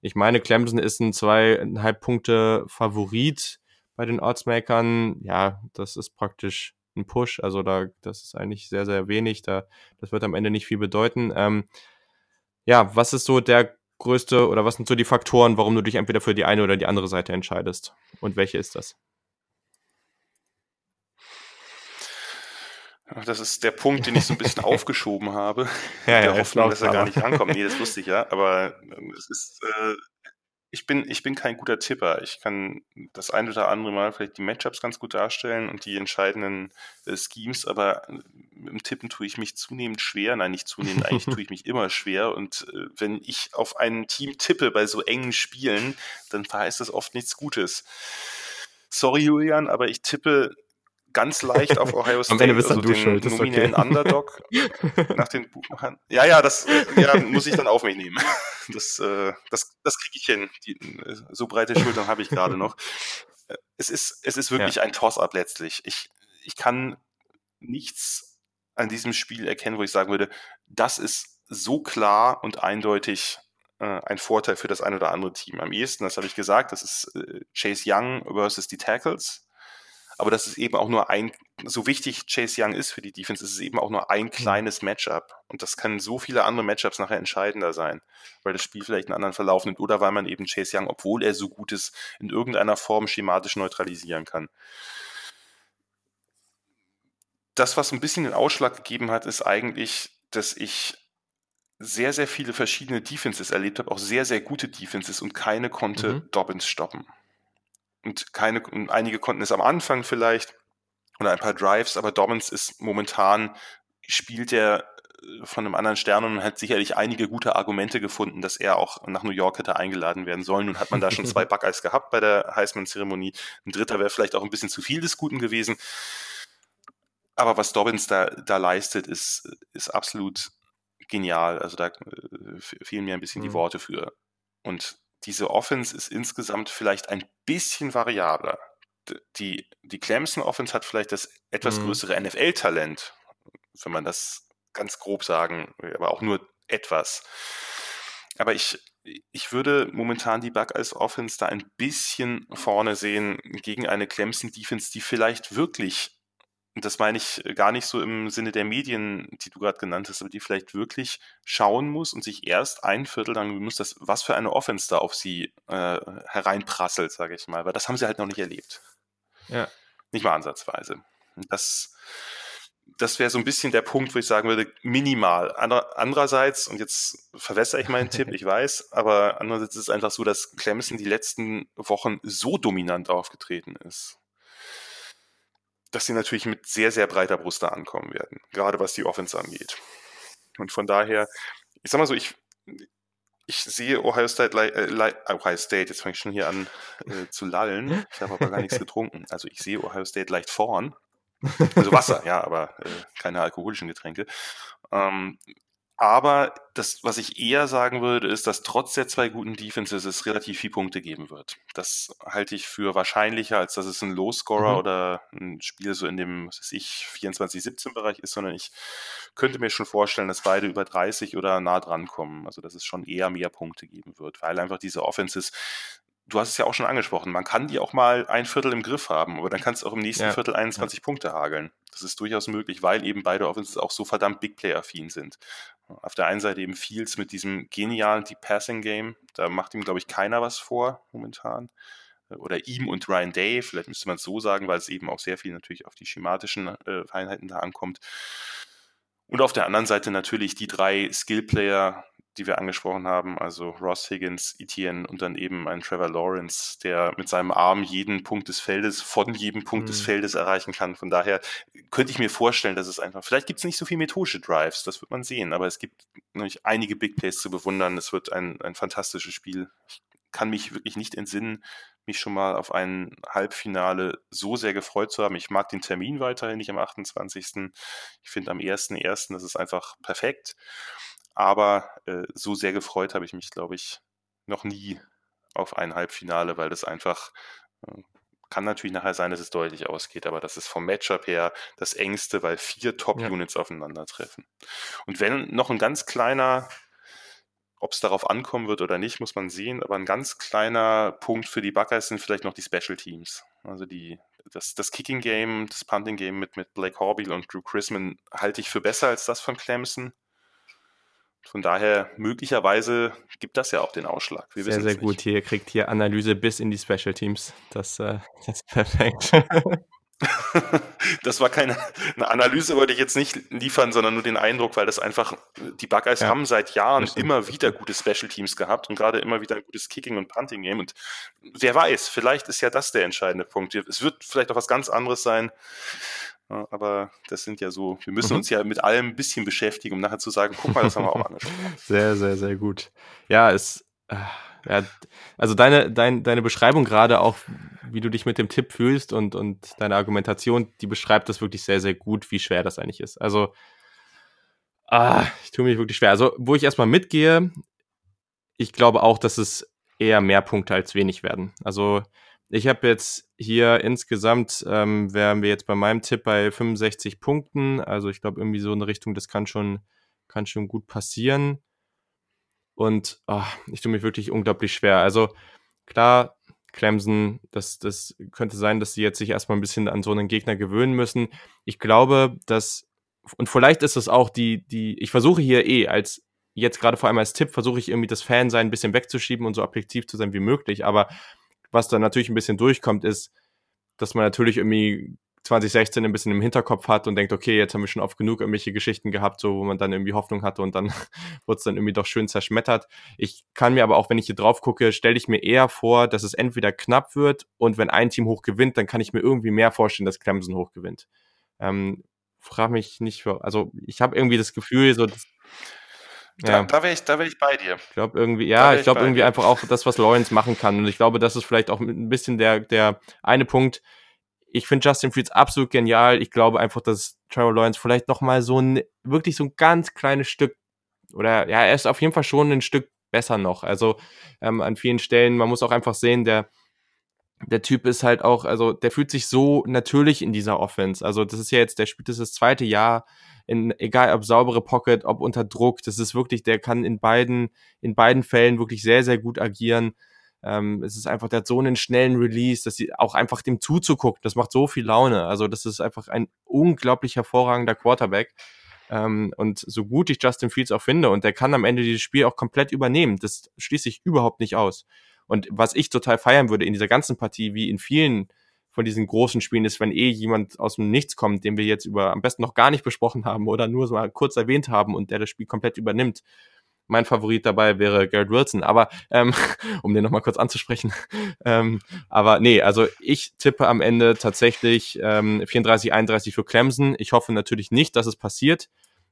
Ich meine, Clemson ist ein zweieinhalb Punkte Favorit bei den Ortsmakern. Ja, das ist praktisch ein Push. Also da, das ist eigentlich sehr, sehr wenig. Da, das wird am Ende nicht viel bedeuten. Ähm, ja, was ist so der größte oder was sind so die Faktoren, warum du dich entweder für die eine oder die andere Seite entscheidest? Und welche ist das? Das ist der Punkt, den ich so ein bisschen aufgeschoben habe. Ja, ja, der Hoffnung, dass er gar nicht rankommt. Nee, das wusste ich ja. Aber ähm, es ist, äh, ich bin, ich bin kein guter Tipper. Ich kann das ein oder andere Mal vielleicht die Matchups ganz gut darstellen und die entscheidenden äh, Schemes, aber äh, im Tippen tue ich mich zunehmend schwer. Nein, nicht zunehmend, eigentlich tue ich mich immer schwer. Und äh, wenn ich auf ein Team tippe bei so engen Spielen, dann verheißt das oft nichts Gutes. Sorry, Julian, aber ich tippe ganz leicht auf Ohio State, Am Ende bist also du den schuld, nominellen okay. Underdog nach den Buchmachern. Ja, ja, das ja, muss ich dann auf mich nehmen. Das, äh, das, das kriege ich hin. Die, so breite Schultern habe ich gerade noch. Es ist, es ist wirklich ja. ein Toss-up letztlich. Ich, ich kann nichts an diesem Spiel erkennen, wo ich sagen würde, das ist so klar und eindeutig äh, ein Vorteil für das ein oder andere Team. Am ehesten, das habe ich gesagt, das ist äh, Chase Young versus die Tackles aber das ist eben auch nur ein, so wichtig Chase Young ist für die Defense, ist es eben auch nur ein mhm. kleines Matchup. Und das kann so viele andere Matchups nachher entscheidender sein, weil das Spiel vielleicht einen anderen Verlauf nimmt oder weil man eben Chase Young, obwohl er so gut ist, in irgendeiner Form schematisch neutralisieren kann. Das, was ein bisschen den Ausschlag gegeben hat, ist eigentlich, dass ich sehr, sehr viele verschiedene Defenses erlebt habe, auch sehr, sehr gute Defenses und keine konnte mhm. Dobbins stoppen. Und keine, und einige konnten es am Anfang vielleicht oder ein paar Drives, aber Dobbins ist momentan, spielt er äh, von einem anderen Stern und hat sicherlich einige gute Argumente gefunden, dass er auch nach New York hätte eingeladen werden sollen. Nun hat man da schon zwei Buckeyes gehabt bei der Heisman-Zeremonie. Ein dritter wäre vielleicht auch ein bisschen zu viel des Guten gewesen. Aber was Dobbins da, da leistet, ist, ist absolut genial. Also da äh, fehlen mir ein bisschen mhm. die Worte für. Und diese Offense ist insgesamt vielleicht ein bisschen variabler. Die, die Clemson Offense hat vielleicht das etwas mhm. größere NFL-Talent, wenn man das ganz grob sagen, aber auch nur etwas. Aber ich, ich würde momentan die Buckeyes Offense da ein bisschen vorne sehen gegen eine Clemson Defense, die vielleicht wirklich das meine ich äh, gar nicht so im Sinne der Medien, die du gerade genannt hast, aber die vielleicht wirklich schauen muss und sich erst ein Viertel lang muss, das, was für eine Offense da auf sie äh, hereinprasselt, sage ich mal, weil das haben sie halt noch nicht erlebt. Ja. Nicht mal ansatzweise. Das, das wäre so ein bisschen der Punkt, wo ich sagen würde, minimal. Ander, andererseits, und jetzt verwässere ich meinen Tipp, ich weiß, aber andererseits ist es einfach so, dass Clemson die letzten Wochen so dominant aufgetreten ist dass sie natürlich mit sehr, sehr breiter Brust da ankommen werden, gerade was die Offense angeht. Und von daher, ich sag mal so, ich, ich sehe Ohio State, äh, Ohio State, jetzt fange ich schon hier an äh, zu lallen. Ich habe aber gar nichts getrunken. Also ich sehe Ohio State leicht vorn. Also Wasser, ja, aber äh, keine alkoholischen Getränke. Ähm, aber das, was ich eher sagen würde, ist, dass trotz der zwei guten Defenses es relativ viel Punkte geben wird. Das halte ich für wahrscheinlicher, als dass es ein Low-Scorer mhm. oder ein Spiel so in dem, was weiß ich, 24-17-Bereich ist, sondern ich könnte mir schon vorstellen, dass beide über 30 oder nah dran kommen. Also, dass es schon eher mehr Punkte geben wird, weil einfach diese Offenses du hast es ja auch schon angesprochen, man kann die auch mal ein Viertel im Griff haben, aber dann kannst du auch im nächsten ja. Viertel 21 ja. Punkte hageln. Das ist durchaus möglich, weil eben beide Offenses auch so verdammt Big Player-affin sind. Auf der einen Seite eben Fields mit diesem genialen Deep Passing Game, da macht ihm, glaube ich, keiner was vor momentan. Oder ihm und Ryan Day, vielleicht müsste man es so sagen, weil es eben auch sehr viel natürlich auf die schematischen äh, Feinheiten da ankommt. Und auf der anderen Seite natürlich die drei Skill-Player, die wir angesprochen haben, also Ross Higgins, Etienne und dann eben ein Trevor Lawrence, der mit seinem Arm jeden Punkt des Feldes, von jedem Punkt mhm. des Feldes erreichen kann. Von daher könnte ich mir vorstellen, dass es einfach, vielleicht gibt es nicht so viel methodische Drives, das wird man sehen, aber es gibt natürlich einige Big Plays zu bewundern. Es wird ein, ein fantastisches Spiel. Ich kann mich wirklich nicht entsinnen, mich schon mal auf ein Halbfinale so sehr gefreut zu haben. Ich mag den Termin weiterhin nicht am 28. Ich finde am 1.1. das ist einfach perfekt. Aber äh, so sehr gefreut habe ich mich, glaube ich, noch nie auf ein Halbfinale, weil das einfach äh, kann natürlich nachher sein, dass es deutlich ausgeht, aber das ist vom Matchup her das engste, weil vier Top-Units ja. aufeinandertreffen. Und wenn noch ein ganz kleiner, ob es darauf ankommen wird oder nicht, muss man sehen, aber ein ganz kleiner Punkt für die Buckeyes sind vielleicht noch die Special Teams. Also die, das, das Kicking Game, das Punting Game mit, mit Blake Horby und Drew Chrisman halte ich für besser als das von Clemson. Von daher, möglicherweise gibt das ja auch den Ausschlag. Wir sehr, sehr gut. Hier kriegt hier Analyse bis in die Special Teams. Das, äh, das ist perfekt. das war keine eine Analyse, wollte ich jetzt nicht liefern, sondern nur den Eindruck, weil das einfach, die Buckeyes ja, haben seit Jahren immer wieder gute Special Teams gehabt und gerade immer wieder ein gutes Kicking und Punting Game. Und wer weiß, vielleicht ist ja das der entscheidende Punkt. Es wird vielleicht auch was ganz anderes sein aber das sind ja so, wir müssen mhm. uns ja mit allem ein bisschen beschäftigen, um nachher zu sagen, guck mal, das haben wir auch angesprochen. Sehr, sehr, sehr gut. Ja, es, äh, ja, also deine, dein, deine Beschreibung gerade auch, wie du dich mit dem Tipp fühlst und, und deine Argumentation, die beschreibt das wirklich sehr, sehr gut, wie schwer das eigentlich ist. Also, ah, ich tue mich wirklich schwer. Also, wo ich erstmal mitgehe, ich glaube auch, dass es eher mehr Punkte als wenig werden. Also, ich habe jetzt hier insgesamt, ähm, wären wir jetzt bei meinem Tipp bei 65 Punkten. Also ich glaube, irgendwie so eine Richtung, das kann schon, kann schon gut passieren. Und oh, ich tue mich wirklich unglaublich schwer. Also klar, Clemson, das, das könnte sein, dass sie jetzt sich erstmal ein bisschen an so einen Gegner gewöhnen müssen. Ich glaube, dass, und vielleicht ist es auch die, die, ich versuche hier eh als, jetzt gerade vor allem als Tipp, versuche ich irgendwie das Fansein ein bisschen wegzuschieben und so objektiv zu sein wie möglich. Aber was da natürlich ein bisschen durchkommt, ist, dass man natürlich irgendwie 2016 ein bisschen im Hinterkopf hat und denkt, okay, jetzt haben wir schon oft genug irgendwelche Geschichten gehabt, so wo man dann irgendwie Hoffnung hatte und dann wurde es dann irgendwie doch schön zerschmettert. Ich kann mir aber auch, wenn ich hier drauf gucke, stelle ich mir eher vor, dass es entweder knapp wird und wenn ein Team hoch gewinnt, dann kann ich mir irgendwie mehr vorstellen, dass Clemson hoch gewinnt. Ähm, frag mich nicht, für, also ich habe irgendwie das Gefühl, so ja. Da, da wäre ich, wär ich bei dir. Ich glaube irgendwie, ja, ich glaube irgendwie dir. einfach auch das, was Lawrence machen kann. Und ich glaube, das ist vielleicht auch ein bisschen der, der eine Punkt, ich finde Justin Fields absolut genial. Ich glaube einfach, dass Trevor Lawrence vielleicht noch mal so ein wirklich so ein ganz kleines Stück oder ja, er ist auf jeden Fall schon ein Stück besser noch. Also ähm, an vielen Stellen, man muss auch einfach sehen, der der Typ ist halt auch, also der fühlt sich so natürlich in dieser Offense. Also das ist ja jetzt, der spielt das, das zweite Jahr, in, egal ob saubere Pocket, ob unter Druck. Das ist wirklich, der kann in beiden, in beiden Fällen wirklich sehr, sehr gut agieren. Ähm, es ist einfach, der hat so einen schnellen Release, dass sie auch einfach dem zuzugucken, das macht so viel Laune. Also das ist einfach ein unglaublich hervorragender Quarterback. Ähm, und so gut ich Justin Fields auch finde, und der kann am Ende dieses Spiel auch komplett übernehmen, das schließe ich überhaupt nicht aus. Und was ich total feiern würde in dieser ganzen Partie, wie in vielen von diesen großen Spielen ist, wenn eh jemand aus dem Nichts kommt, den wir jetzt über am besten noch gar nicht besprochen haben oder nur so mal kurz erwähnt haben und der das Spiel komplett übernimmt mein Favorit dabei wäre Garrett Wilson, aber ähm, um den nochmal kurz anzusprechen. ähm, aber nee, also ich tippe am Ende tatsächlich ähm, 34-31 für Clemson. Ich hoffe natürlich nicht, dass es passiert,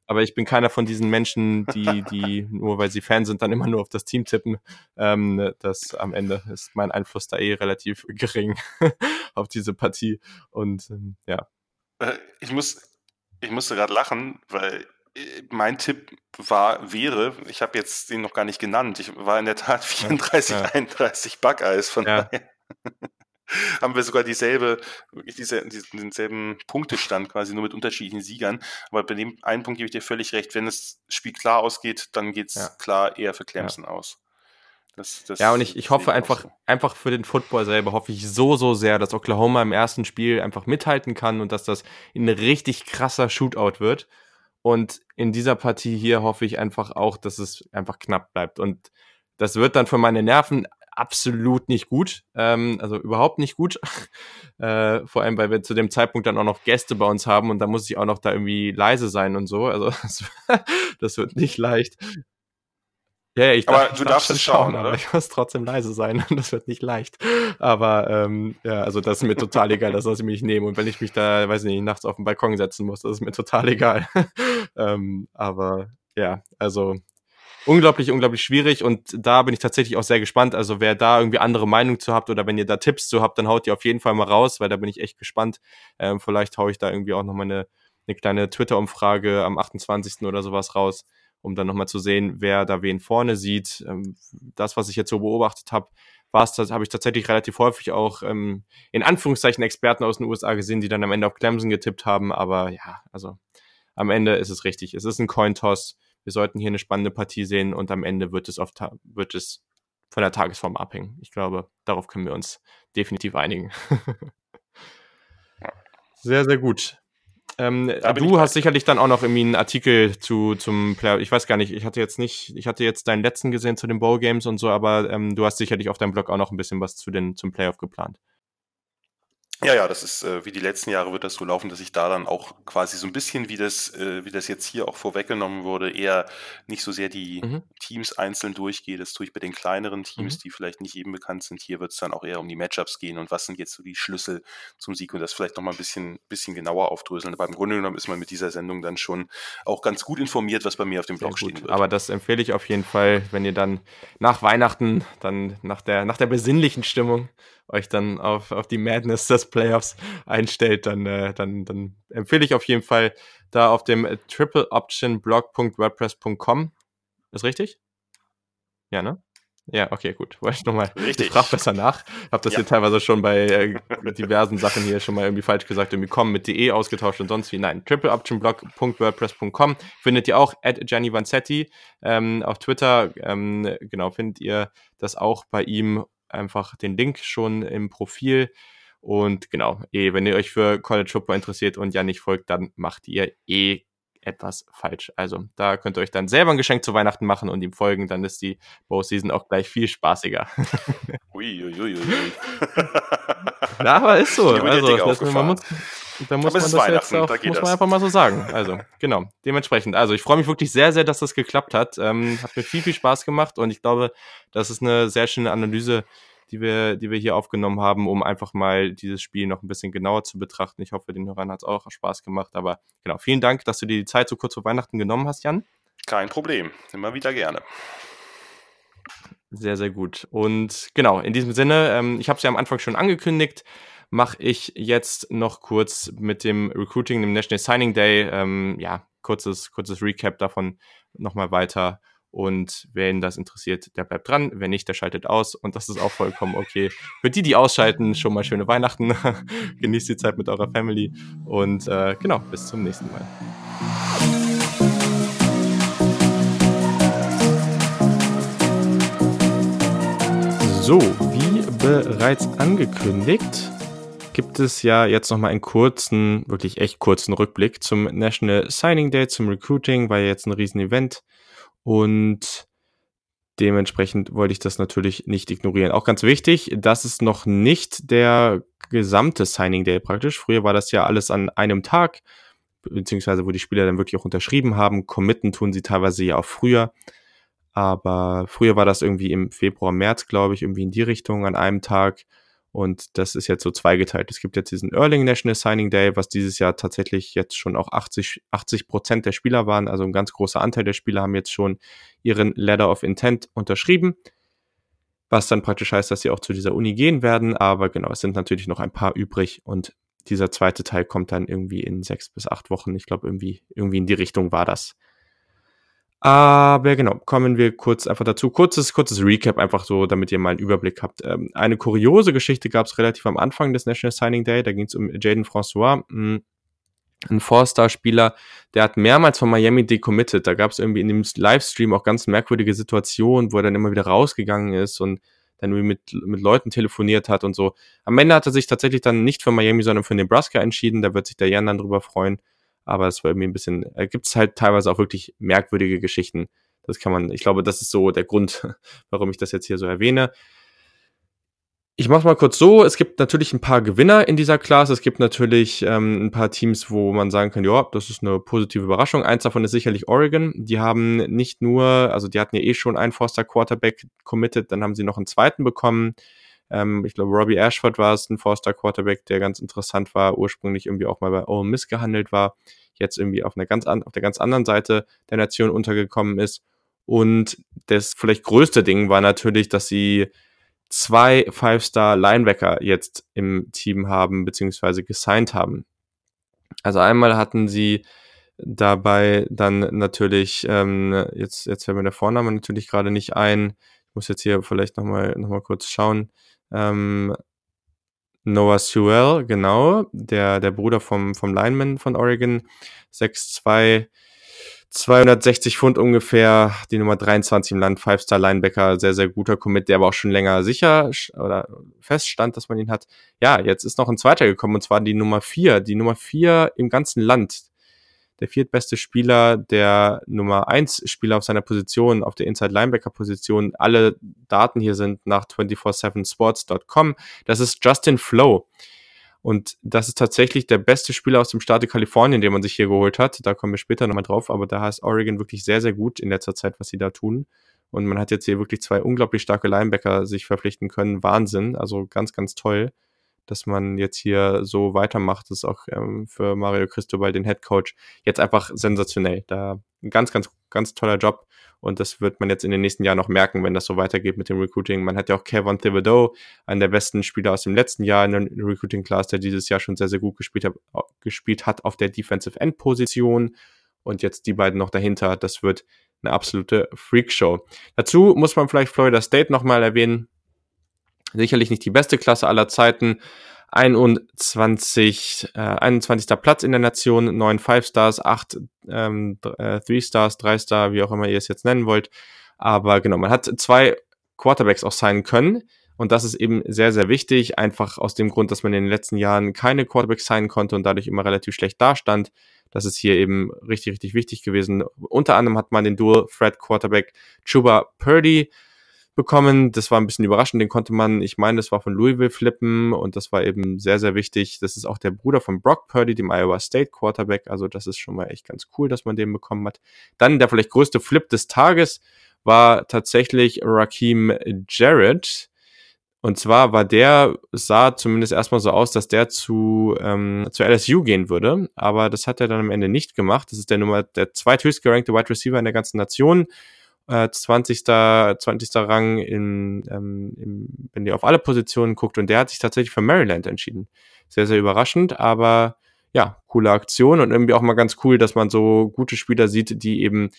aber ich bin keiner von diesen Menschen, die, die nur weil sie Fan sind, dann immer nur auf das Team tippen. Ähm, das am Ende ist mein Einfluss da eh relativ gering auf diese Partie. Und ähm, ja. Äh, ich muss, ich musste gerade lachen, weil äh, mein Tipp war, wäre, ich habe jetzt den noch gar nicht genannt, ich war in der Tat 34, ja. 31 Buckeyes, von ja. daher haben wir sogar dieselbe, wirklich diese, denselben Punktestand quasi nur mit unterschiedlichen Siegern. Aber bei dem einen Punkt gebe ich dir völlig recht, wenn das Spiel klar ausgeht, dann geht es ja. klar eher für Clemson aus. Das, das ja, und ich, ich hoffe einfach, so. einfach für den Football selber, hoffe ich so, so sehr, dass Oklahoma im ersten Spiel einfach mithalten kann und dass das ein richtig krasser Shootout wird. Und in dieser Partie hier hoffe ich einfach auch, dass es einfach knapp bleibt. Und das wird dann für meine Nerven absolut nicht gut. Ähm, also überhaupt nicht gut. äh, vor allem, weil wir zu dem Zeitpunkt dann auch noch Gäste bei uns haben und da muss ich auch noch da irgendwie leise sein und so. Also das wird nicht leicht. Ja, ja, ich aber darf, du darfst es schauen, aber ich muss trotzdem leise sein und das wird nicht leicht. Aber ähm, ja, also das ist mir total egal, das lasse ich mich nehmen. Und wenn ich mich da, weiß nicht, nachts auf den Balkon setzen muss, das ist mir total egal. ähm, aber ja, also unglaublich, unglaublich schwierig und da bin ich tatsächlich auch sehr gespannt. Also wer da irgendwie andere Meinung zu habt oder wenn ihr da Tipps zu habt, dann haut ihr auf jeden Fall mal raus, weil da bin ich echt gespannt. Ähm, vielleicht haue ich da irgendwie auch nochmal eine, eine kleine Twitter-Umfrage am 28. oder sowas raus um dann nochmal zu sehen, wer da wen vorne sieht. Ähm, das, was ich jetzt so beobachtet habe, war es, habe ich tatsächlich relativ häufig auch ähm, in Anführungszeichen Experten aus den USA gesehen, die dann am Ende auf Clemson getippt haben. Aber ja, also am Ende ist es richtig. Es ist ein Cointoss. Wir sollten hier eine spannende Partie sehen und am Ende wird es, auf wird es von der Tagesform abhängen. Ich glaube, darauf können wir uns definitiv einigen. sehr, sehr gut. Ähm, du hast sicherlich dann auch noch irgendwie einen Artikel zu zum Player. Ich weiß gar nicht, ich hatte jetzt nicht, ich hatte jetzt deinen letzten gesehen zu den Bowl Games und so, aber ähm, du hast sicherlich auf deinem Blog auch noch ein bisschen was zu den zum Playoff geplant. Ja, ja, das ist äh, wie die letzten Jahre wird das so laufen, dass ich da dann auch quasi so ein bisschen, wie das, äh, wie das jetzt hier auch vorweggenommen wurde, eher nicht so sehr die mhm. Teams einzeln durchgehe. Das tue ich bei den kleineren Teams, mhm. die vielleicht nicht eben bekannt sind. Hier wird es dann auch eher um die Matchups gehen und was sind jetzt so die Schlüssel zum Sieg und das vielleicht nochmal ein bisschen, bisschen genauer aufdröseln. Aber im Grunde genommen ist man mit dieser Sendung dann schon auch ganz gut informiert, was bei mir auf dem Blog stehen wird. Aber das empfehle ich auf jeden Fall, wenn ihr dann nach Weihnachten, dann nach der, nach der besinnlichen Stimmung euch dann auf, auf die Madness des Playoffs einstellt, dann, äh, dann, dann empfehle ich auf jeden Fall da auf dem tripleoptionblog.wordpress.com. Ist richtig? Ja, ne? Ja, okay, gut. Wollte ich nochmal. Richtig. Ich frage besser nach. Hab das ja. hier teilweise schon bei äh, diversen Sachen hier schon mal irgendwie falsch gesagt, irgendwie kommen mit de ausgetauscht und sonst wie. Nein, tripleoptionblog.wordpress.com findet ihr auch at Gianni Vanzetti ähm, auf Twitter. Ähm, genau, findet ihr das auch bei ihm einfach den Link schon im Profil. Und genau, eh, wenn ihr euch für College Football interessiert und ja nicht folgt, dann macht ihr eh etwas falsch. Also da könnt ihr euch dann selber ein Geschenk zu Weihnachten machen und ihm folgen, dann ist die Bow Season auch gleich viel spaßiger. Uiuiui. Na, aber ist so. Also, das, man muss, da muss man das jetzt auch, da muss man einfach mal so sagen. Also, genau. Dementsprechend. Also, ich freue mich wirklich sehr, sehr, dass das geklappt hat. Ähm, hat mir viel, viel Spaß gemacht und ich glaube, das ist eine sehr schöne Analyse die wir, die wir hier aufgenommen haben, um einfach mal dieses Spiel noch ein bisschen genauer zu betrachten. Ich hoffe, den Hörern hat es auch Spaß gemacht. Aber genau, vielen Dank, dass du dir die Zeit so kurz vor Weihnachten genommen hast, Jan. Kein Problem, immer wieder gerne. Sehr, sehr gut. Und genau, in diesem Sinne, ähm, ich habe es ja am Anfang schon angekündigt, mache ich jetzt noch kurz mit dem Recruiting, dem National Signing Day, ähm, ja, kurzes, kurzes Recap davon nochmal weiter und wen das interessiert, der bleibt dran. Wer nicht, der schaltet aus. Und das ist auch vollkommen okay. Für die, die ausschalten, schon mal schöne Weihnachten. Genießt die Zeit mit eurer Family. Und äh, genau, bis zum nächsten Mal. So, wie bereits angekündigt, gibt es ja jetzt nochmal einen kurzen, wirklich echt kurzen Rückblick zum National Signing Day, zum Recruiting, war ja jetzt ein Riesen-Event. Und dementsprechend wollte ich das natürlich nicht ignorieren. Auch ganz wichtig, das ist noch nicht der gesamte Signing Day praktisch. Früher war das ja alles an einem Tag, beziehungsweise wo die Spieler dann wirklich auch unterschrieben haben. Committen tun sie teilweise ja auch früher. Aber früher war das irgendwie im Februar, März, glaube ich, irgendwie in die Richtung an einem Tag. Und das ist jetzt so zweigeteilt. Es gibt jetzt diesen Early National Signing Day, was dieses Jahr tatsächlich jetzt schon auch 80, 80 Prozent der Spieler waren. Also ein ganz großer Anteil der Spieler haben jetzt schon ihren Letter of Intent unterschrieben. Was dann praktisch heißt, dass sie auch zu dieser Uni gehen werden. Aber genau, es sind natürlich noch ein paar übrig und dieser zweite Teil kommt dann irgendwie in sechs bis acht Wochen. Ich glaube, irgendwie, irgendwie in die Richtung war das. Aber genau, kommen wir kurz einfach dazu. Kurzes, kurzes Recap, einfach so, damit ihr mal einen Überblick habt. Ähm, eine kuriose Geschichte gab es relativ am Anfang des National Signing Day. Da ging es um Jaden François, hm, ein Four-Star-Spieler, der hat mehrmals von Miami decommitted. Da gab es irgendwie in dem Livestream auch ganz merkwürdige Situationen, wo er dann immer wieder rausgegangen ist und dann irgendwie mit, mit Leuten telefoniert hat und so. Am Ende hat er sich tatsächlich dann nicht für Miami, sondern für Nebraska entschieden. Da wird sich der Jan dann drüber freuen aber es war irgendwie ein bisschen, äh, gibt es halt teilweise auch wirklich merkwürdige Geschichten. Das kann man, ich glaube, das ist so der Grund, warum ich das jetzt hier so erwähne. Ich mache mal kurz so, es gibt natürlich ein paar Gewinner in dieser Klasse, es gibt natürlich ähm, ein paar Teams, wo man sagen kann, ja, das ist eine positive Überraschung. Eins davon ist sicherlich Oregon. Die haben nicht nur, also die hatten ja eh schon einen Forster Quarterback committed, dann haben sie noch einen zweiten bekommen. Ähm, ich glaube, Robbie Ashford war es, ein Forster Quarterback, der ganz interessant war, ursprünglich irgendwie auch mal bei Ole Miss gehandelt war jetzt irgendwie auf, einer ganz an, auf der ganz anderen Seite der Nation untergekommen ist. Und das vielleicht größte Ding war natürlich, dass sie zwei Five-Star-Linebacker jetzt im Team haben, beziehungsweise gesigned haben. Also einmal hatten sie dabei dann natürlich, ähm, jetzt, jetzt fällt mir der Vorname natürlich gerade nicht ein. Ich muss jetzt hier vielleicht nochmal noch mal kurz schauen. Ähm, Noah Sewell, genau, der, der Bruder vom, vom Lineman von Oregon, 6'2, 260 Pfund ungefähr, die Nummer 23 im Land, Five-Star-Linebacker, sehr, sehr guter Commit, der aber auch schon länger sicher oder feststand, dass man ihn hat. Ja, jetzt ist noch ein zweiter gekommen, und zwar die Nummer 4, die Nummer 4 im ganzen Land, der viertbeste Spieler, der Nummer 1 Spieler auf seiner Position, auf der Inside Linebacker Position. Alle Daten hier sind nach 247sports.com. Das ist Justin Flow. Und das ist tatsächlich der beste Spieler aus dem Staate Kalifornien, den man sich hier geholt hat. Da kommen wir später nochmal drauf, aber da heißt Oregon wirklich sehr, sehr gut in letzter Zeit, was sie da tun. Und man hat jetzt hier wirklich zwei unglaublich starke Linebacker sich verpflichten können. Wahnsinn. Also ganz, ganz toll dass man jetzt hier so weitermacht. Das ist auch ähm, für Mario Cristobal, den Head Coach, jetzt einfach sensationell. Da ein ganz, ganz, ganz toller Job. Und das wird man jetzt in den nächsten Jahren noch merken, wenn das so weitergeht mit dem Recruiting. Man hat ja auch Kevin Thibodeau, einen der besten Spieler aus dem letzten Jahr in der Recruiting Class, der dieses Jahr schon sehr, sehr gut gespielt hat, gespielt hat auf der Defensive End Position. Und jetzt die beiden noch dahinter. Das wird eine absolute Freakshow. Dazu muss man vielleicht Florida State nochmal erwähnen. Sicherlich nicht die beste Klasse aller Zeiten. 21, äh, 21. Platz in der Nation, 9 Five Stars, 8 ähm, äh, Three Stars, 3 Star, wie auch immer ihr es jetzt nennen wollt. Aber genau, man hat zwei Quarterbacks auch sein können. Und das ist eben sehr, sehr wichtig, einfach aus dem Grund, dass man in den letzten Jahren keine Quarterbacks sein konnte und dadurch immer relativ schlecht dastand. Das ist hier eben richtig, richtig wichtig gewesen. Unter anderem hat man den Dual Threat Quarterback Chuba Purdy bekommen. Das war ein bisschen überraschend. Den konnte man, ich meine, das war von Louisville flippen und das war eben sehr, sehr wichtig. Das ist auch der Bruder von Brock Purdy, dem Iowa State Quarterback. Also das ist schon mal echt ganz cool, dass man den bekommen hat. Dann der vielleicht größte Flip des Tages war tatsächlich Raheem Jarrett. Und zwar war der, sah zumindest erstmal so aus, dass der zu, ähm, zu LSU gehen würde, aber das hat er dann am Ende nicht gemacht. Das ist der Nummer, der zweithöchst gerankte Wide Receiver in der ganzen Nation. 20. Äh, 20. Rang, in, ähm, im, wenn ihr auf alle Positionen guckt. Und der hat sich tatsächlich für Maryland entschieden. Sehr, sehr überraschend, aber ja, coole Aktion und irgendwie auch mal ganz cool, dass man so gute Spieler sieht, die eben,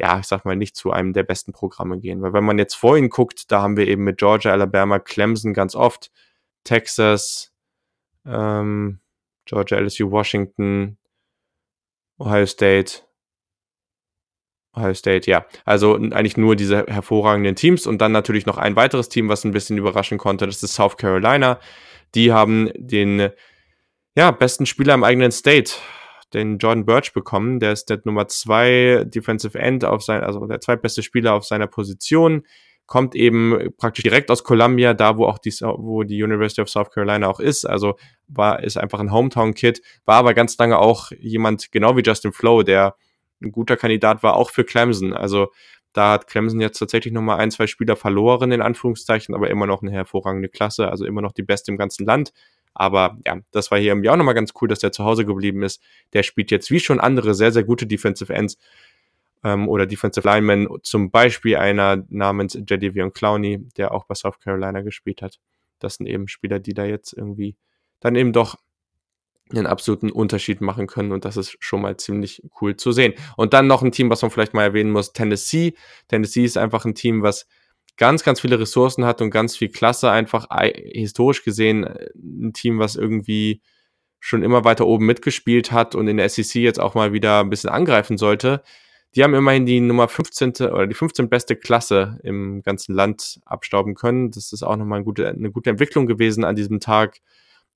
ja, ich sag mal, nicht zu einem der besten Programme gehen. Weil wenn man jetzt vorhin guckt, da haben wir eben mit Georgia, Alabama, Clemson ganz oft, Texas, ähm, Georgia, LSU, Washington, Ohio State, Ohio State, ja. Also eigentlich nur diese hervorragenden Teams und dann natürlich noch ein weiteres Team, was ein bisschen überraschen konnte, das ist South Carolina. Die haben den ja, besten Spieler im eigenen State, den Jordan Birch bekommen. Der ist der Nummer zwei Defensive End auf sein, also der zweitbeste Spieler auf seiner Position. Kommt eben praktisch direkt aus Columbia, da wo auch die, wo die University of South Carolina auch ist. Also war, ist einfach ein Hometown-Kid, war aber ganz lange auch jemand, genau wie Justin Flo, der ein guter Kandidat war, auch für Clemson. Also da hat Clemson jetzt tatsächlich nochmal ein, zwei Spieler verloren, in Anführungszeichen, aber immer noch eine hervorragende Klasse, also immer noch die beste im ganzen Land. Aber ja, das war hier irgendwie auch nochmal ganz cool, dass der zu Hause geblieben ist. Der spielt jetzt wie schon andere sehr, sehr gute Defensive Ends ähm, oder Defensive Linemen, zum Beispiel einer namens Jedivion Clowney, der auch bei South Carolina gespielt hat. Das sind eben Spieler, die da jetzt irgendwie dann eben doch einen absoluten Unterschied machen können und das ist schon mal ziemlich cool zu sehen. Und dann noch ein Team, was man vielleicht mal erwähnen muss, Tennessee. Tennessee ist einfach ein Team, was ganz, ganz viele Ressourcen hat und ganz viel Klasse, einfach historisch gesehen äh, ein Team, was irgendwie schon immer weiter oben mitgespielt hat und in der SEC jetzt auch mal wieder ein bisschen angreifen sollte. Die haben immerhin die Nummer 15. oder die 15 beste Klasse im ganzen Land abstauben können. Das ist auch nochmal eine gute, eine gute Entwicklung gewesen an diesem Tag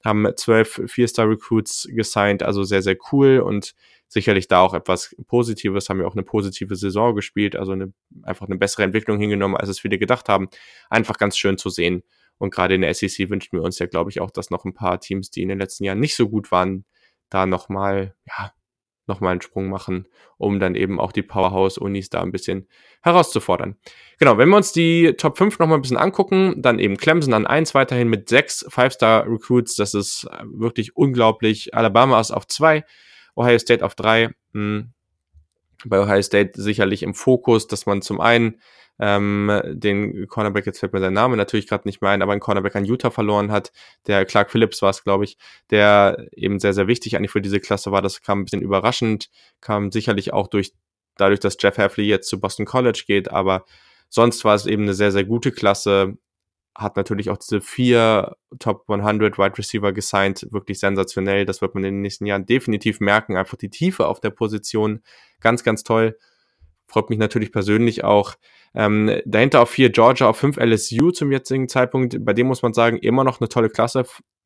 haben zwölf Vier-Star-Recruits gesigned, also sehr, sehr cool und sicherlich da auch etwas Positives, haben ja auch eine positive Saison gespielt, also eine, einfach eine bessere Entwicklung hingenommen, als es viele gedacht haben. Einfach ganz schön zu sehen. Und gerade in der SEC wünschen wir uns ja, glaube ich, auch, dass noch ein paar Teams, die in den letzten Jahren nicht so gut waren, da nochmal, ja, nochmal einen Sprung machen, um dann eben auch die Powerhouse-Unis da ein bisschen herauszufordern. Genau, wenn wir uns die Top 5 nochmal ein bisschen angucken, dann eben Clemson an 1 weiterhin mit 6 Five-Star-Recruits, das ist äh, wirklich unglaublich. Alabama ist auf 2, Ohio State auf 3. Hm. Bei Ohio State sicherlich im Fokus, dass man zum einen ähm, den Cornerback, jetzt fällt mir sein Name natürlich gerade nicht mehr ein, aber ein Cornerback an Utah verloren hat. Der Clark Phillips war es, glaube ich, der eben sehr, sehr wichtig eigentlich für diese Klasse war. Das kam ein bisschen überraschend, kam sicherlich auch durch dadurch, dass Jeff Hafley jetzt zu Boston College geht, aber sonst war es eben eine sehr, sehr gute Klasse. Hat natürlich auch diese vier Top 100 Wide Receiver gesigned, wirklich sensationell. Das wird man in den nächsten Jahren definitiv merken. Einfach die Tiefe auf der Position, ganz, ganz toll. Freut mich natürlich persönlich auch. Ähm, dahinter auf vier Georgia, auf fünf LSU zum jetzigen Zeitpunkt. Bei dem muss man sagen, immer noch eine tolle Klasse.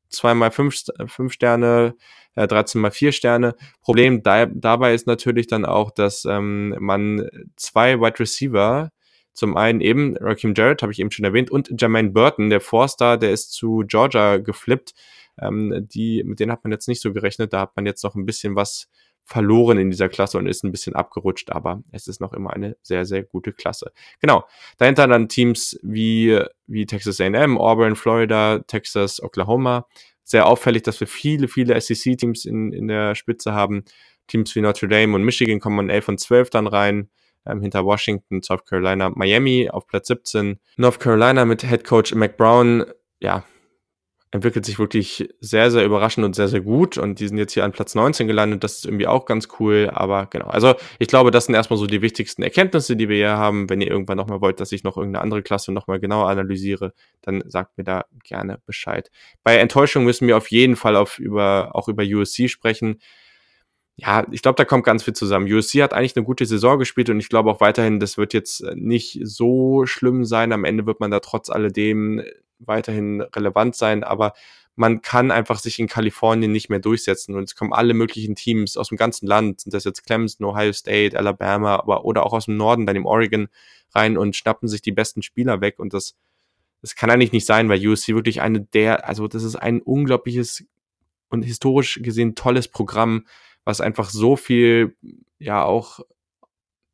Zweimal fünf, fünf Sterne, äh, 13 mal vier Sterne. Problem da, dabei ist natürlich dann auch, dass ähm, man zwei Wide Receiver, zum einen eben Raheem Jarrett, habe ich eben schon erwähnt, und Jermaine Burton, der Four-Star, der ist zu Georgia geflippt. Ähm, die, mit denen hat man jetzt nicht so gerechnet. Da hat man jetzt noch ein bisschen was verloren in dieser Klasse und ist ein bisschen abgerutscht, aber es ist noch immer eine sehr, sehr gute Klasse. Genau. Dahinter dann Teams wie, wie Texas A&M, Auburn, Florida, Texas, Oklahoma. Sehr auffällig, dass wir viele, viele SEC-Teams in, in der Spitze haben. Teams wie Notre Dame und Michigan kommen an 11 und 12 dann rein. Ähm, hinter Washington, South Carolina, Miami auf Platz 17. North Carolina mit Head Coach Mac Brown. Ja, entwickelt sich wirklich sehr, sehr überraschend und sehr, sehr gut. Und die sind jetzt hier an Platz 19 gelandet. Das ist irgendwie auch ganz cool. Aber genau, also ich glaube, das sind erstmal so die wichtigsten Erkenntnisse, die wir hier haben. Wenn ihr irgendwann nochmal wollt, dass ich noch irgendeine andere Klasse nochmal genauer analysiere, dann sagt mir da gerne Bescheid. Bei Enttäuschung müssen wir auf jeden Fall auf über, auch über USC sprechen. Ja, ich glaube, da kommt ganz viel zusammen. USC hat eigentlich eine gute Saison gespielt und ich glaube auch weiterhin, das wird jetzt nicht so schlimm sein. Am Ende wird man da trotz alledem weiterhin relevant sein, aber man kann einfach sich in Kalifornien nicht mehr durchsetzen. Und es kommen alle möglichen Teams aus dem ganzen Land, sind das jetzt Clemson, Ohio State, Alabama, aber oder auch aus dem Norden, dann im Oregon rein und schnappen sich die besten Spieler weg. Und das, das kann eigentlich nicht sein, weil USC wirklich eine der, also das ist ein unglaubliches und historisch gesehen tolles Programm, was einfach so viel, ja, auch,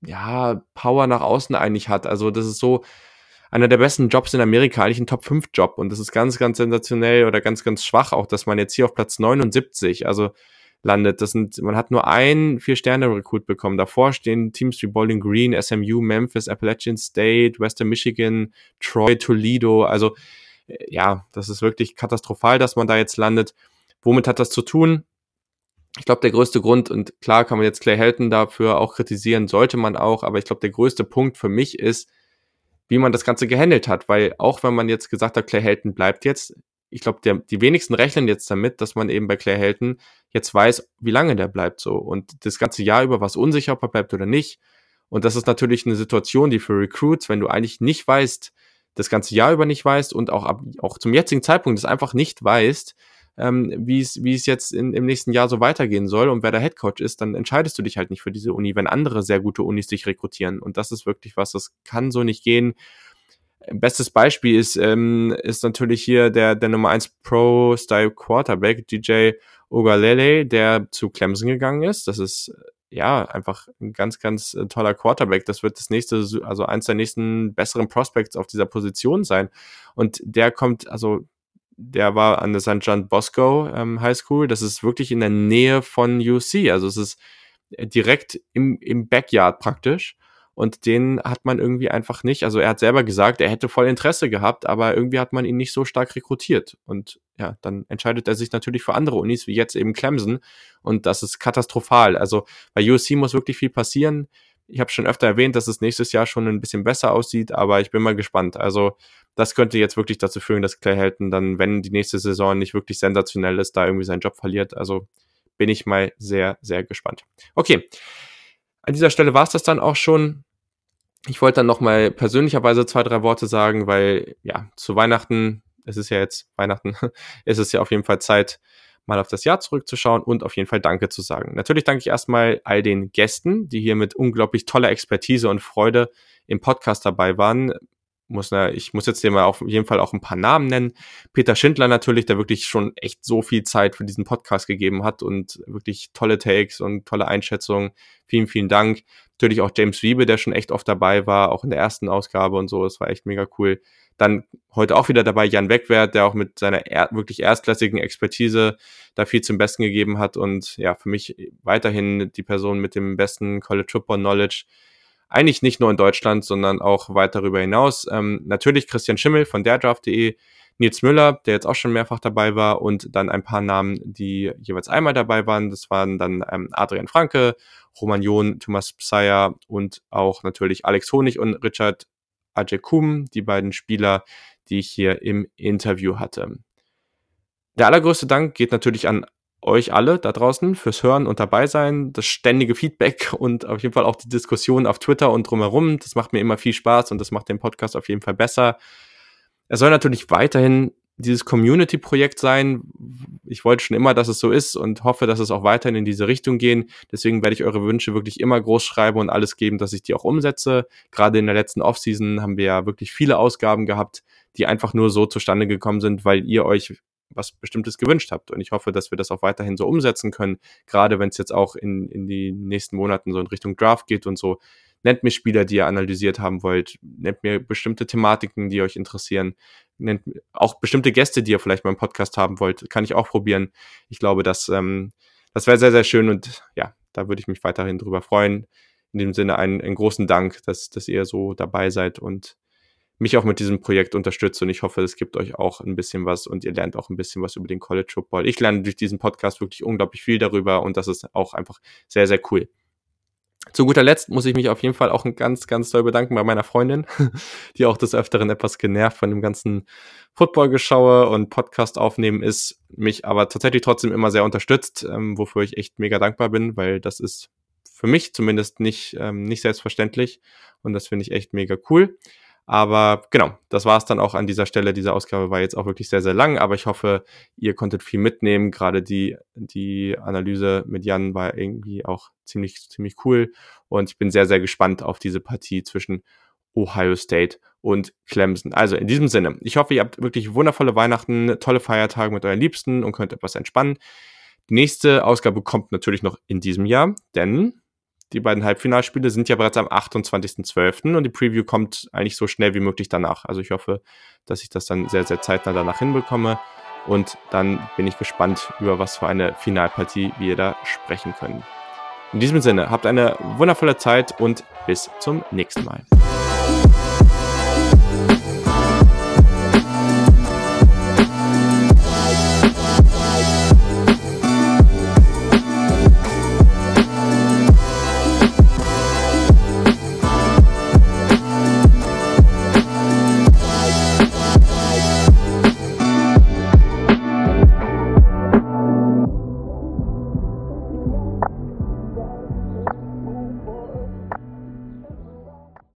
ja, Power nach außen eigentlich hat. Also das ist so, einer der besten Jobs in Amerika, eigentlich ein Top-5-Job. Und das ist ganz, ganz sensationell oder ganz, ganz schwach auch, dass man jetzt hier auf Platz 79, also landet. Das sind, man hat nur einen Vier-Sterne-Recruit bekommen. Davor stehen Teams wie Bowling Green, SMU, Memphis, Appalachian State, Western Michigan, Troy, Toledo. Also, äh, ja, das ist wirklich katastrophal, dass man da jetzt landet. Womit hat das zu tun? Ich glaube, der größte Grund, und klar kann man jetzt Clay Helton dafür auch kritisieren, sollte man auch, aber ich glaube, der größte Punkt für mich ist, wie man das Ganze gehandelt hat, weil auch wenn man jetzt gesagt hat, Clay Helton bleibt jetzt, ich glaube, die wenigsten rechnen jetzt damit, dass man eben bei Clay Helton jetzt weiß, wie lange der bleibt so. Und das ganze Jahr über war es unsicher, ob er bleibt oder nicht. Und das ist natürlich eine Situation, die für Recruits, wenn du eigentlich nicht weißt, das ganze Jahr über nicht weißt und auch, ab, auch zum jetzigen Zeitpunkt das einfach nicht weißt, ähm, wie es wie es jetzt in, im nächsten Jahr so weitergehen soll und wer der Headcoach ist, dann entscheidest du dich halt nicht für diese Uni, wenn andere sehr gute Unis dich rekrutieren. Und das ist wirklich was, das kann so nicht gehen. Bestes Beispiel ist, ähm, ist natürlich hier der, der Nummer 1 Pro-Style Quarterback, DJ Ogalele, der zu Clemson gegangen ist. Das ist ja einfach ein ganz, ganz äh, toller Quarterback. Das wird das nächste, also eins der nächsten besseren Prospects auf dieser Position sein. Und der kommt, also der war an der St. John Bosco ähm, High School. Das ist wirklich in der Nähe von UC. Also es ist äh, direkt im, im Backyard praktisch. Und den hat man irgendwie einfach nicht. Also er hat selber gesagt, er hätte voll Interesse gehabt, aber irgendwie hat man ihn nicht so stark rekrutiert. Und ja, dann entscheidet er sich natürlich für andere Unis, wie jetzt eben Clemson. Und das ist katastrophal. Also bei USC muss wirklich viel passieren. Ich habe schon öfter erwähnt, dass es nächstes Jahr schon ein bisschen besser aussieht, aber ich bin mal gespannt. Also das könnte jetzt wirklich dazu führen, dass Clay Helton dann, wenn die nächste Saison nicht wirklich sensationell ist, da irgendwie seinen Job verliert. Also bin ich mal sehr, sehr gespannt. Okay, an dieser Stelle war es das dann auch schon. Ich wollte dann nochmal persönlicherweise zwei, drei Worte sagen, weil ja, zu Weihnachten, es ist ja jetzt Weihnachten, ist es ja auf jeden Fall Zeit, mal auf das Jahr zurückzuschauen und auf jeden Fall Danke zu sagen. Natürlich danke ich erstmal all den Gästen, die hier mit unglaublich toller Expertise und Freude im Podcast dabei waren muss, ne, ich muss jetzt hier mal auf jeden Fall auch ein paar Namen nennen. Peter Schindler natürlich, der wirklich schon echt so viel Zeit für diesen Podcast gegeben hat und wirklich tolle Takes und tolle Einschätzungen. Vielen, vielen Dank. Natürlich auch James Wiebe, der schon echt oft dabei war, auch in der ersten Ausgabe und so. Das war echt mega cool. Dann heute auch wieder dabei Jan Wegwert, der auch mit seiner er wirklich erstklassigen Expertise da viel zum Besten gegeben hat und ja, für mich weiterhin die Person mit dem besten College Football Knowledge eigentlich nicht nur in Deutschland, sondern auch weit darüber hinaus. Ähm, natürlich Christian Schimmel von derdraft.de, Nils Müller, der jetzt auch schon mehrfach dabei war und dann ein paar Namen, die jeweils einmal dabei waren. Das waren dann ähm, Adrian Franke, Roman John, Thomas Pseier und auch natürlich Alex Honig und Richard Ajekum, die beiden Spieler, die ich hier im Interview hatte. Der allergrößte Dank geht natürlich an euch alle da draußen fürs Hören und dabei sein, das ständige Feedback und auf jeden Fall auch die Diskussion auf Twitter und drumherum. Das macht mir immer viel Spaß und das macht den Podcast auf jeden Fall besser. Es soll natürlich weiterhin dieses Community-Projekt sein. Ich wollte schon immer, dass es so ist und hoffe, dass es auch weiterhin in diese Richtung gehen. Deswegen werde ich eure Wünsche wirklich immer groß schreiben und alles geben, dass ich die auch umsetze. Gerade in der letzten Offseason haben wir ja wirklich viele Ausgaben gehabt, die einfach nur so zustande gekommen sind, weil ihr euch was Bestimmtes gewünscht habt. Und ich hoffe, dass wir das auch weiterhin so umsetzen können, gerade wenn es jetzt auch in, in die nächsten Monaten so in Richtung Draft geht und so. Nennt mir Spieler, die ihr analysiert haben wollt. Nennt mir bestimmte Thematiken, die euch interessieren. Nennt auch bestimmte Gäste, die ihr vielleicht mal im Podcast haben wollt. Kann ich auch probieren. Ich glaube, dass, ähm, das wäre sehr, sehr schön und ja, da würde ich mich weiterhin drüber freuen. In dem Sinne einen, einen großen Dank, dass, dass ihr so dabei seid und mich auch mit diesem Projekt unterstützt und ich hoffe, es gibt euch auch ein bisschen was und ihr lernt auch ein bisschen was über den College Football. Ich lerne durch diesen Podcast wirklich unglaublich viel darüber und das ist auch einfach sehr, sehr cool. Zu guter Letzt muss ich mich auf jeden Fall auch ganz, ganz doll bedanken bei meiner Freundin, die auch des Öfteren etwas genervt von dem ganzen Football-Geschaue und Podcast aufnehmen ist, mich aber tatsächlich trotzdem immer sehr unterstützt, ähm, wofür ich echt mega dankbar bin, weil das ist für mich zumindest nicht, ähm, nicht selbstverständlich und das finde ich echt mega cool. Aber genau, das war es dann auch an dieser Stelle. Diese Ausgabe war jetzt auch wirklich sehr, sehr lang, aber ich hoffe, ihr konntet viel mitnehmen. Gerade die, die Analyse mit Jan war irgendwie auch ziemlich, ziemlich cool. Und ich bin sehr, sehr gespannt auf diese Partie zwischen Ohio State und Clemson. Also in diesem Sinne, ich hoffe, ihr habt wirklich wundervolle Weihnachten, tolle Feiertage mit euren Liebsten und könnt etwas entspannen. Die nächste Ausgabe kommt natürlich noch in diesem Jahr, denn die beiden Halbfinalspiele sind ja bereits am 28.12. und die Preview kommt eigentlich so schnell wie möglich danach. Also ich hoffe, dass ich das dann sehr, sehr zeitnah danach hinbekomme. Und dann bin ich gespannt, über was für eine Finalpartie wir da sprechen können. In diesem Sinne, habt eine wundervolle Zeit und bis zum nächsten Mal.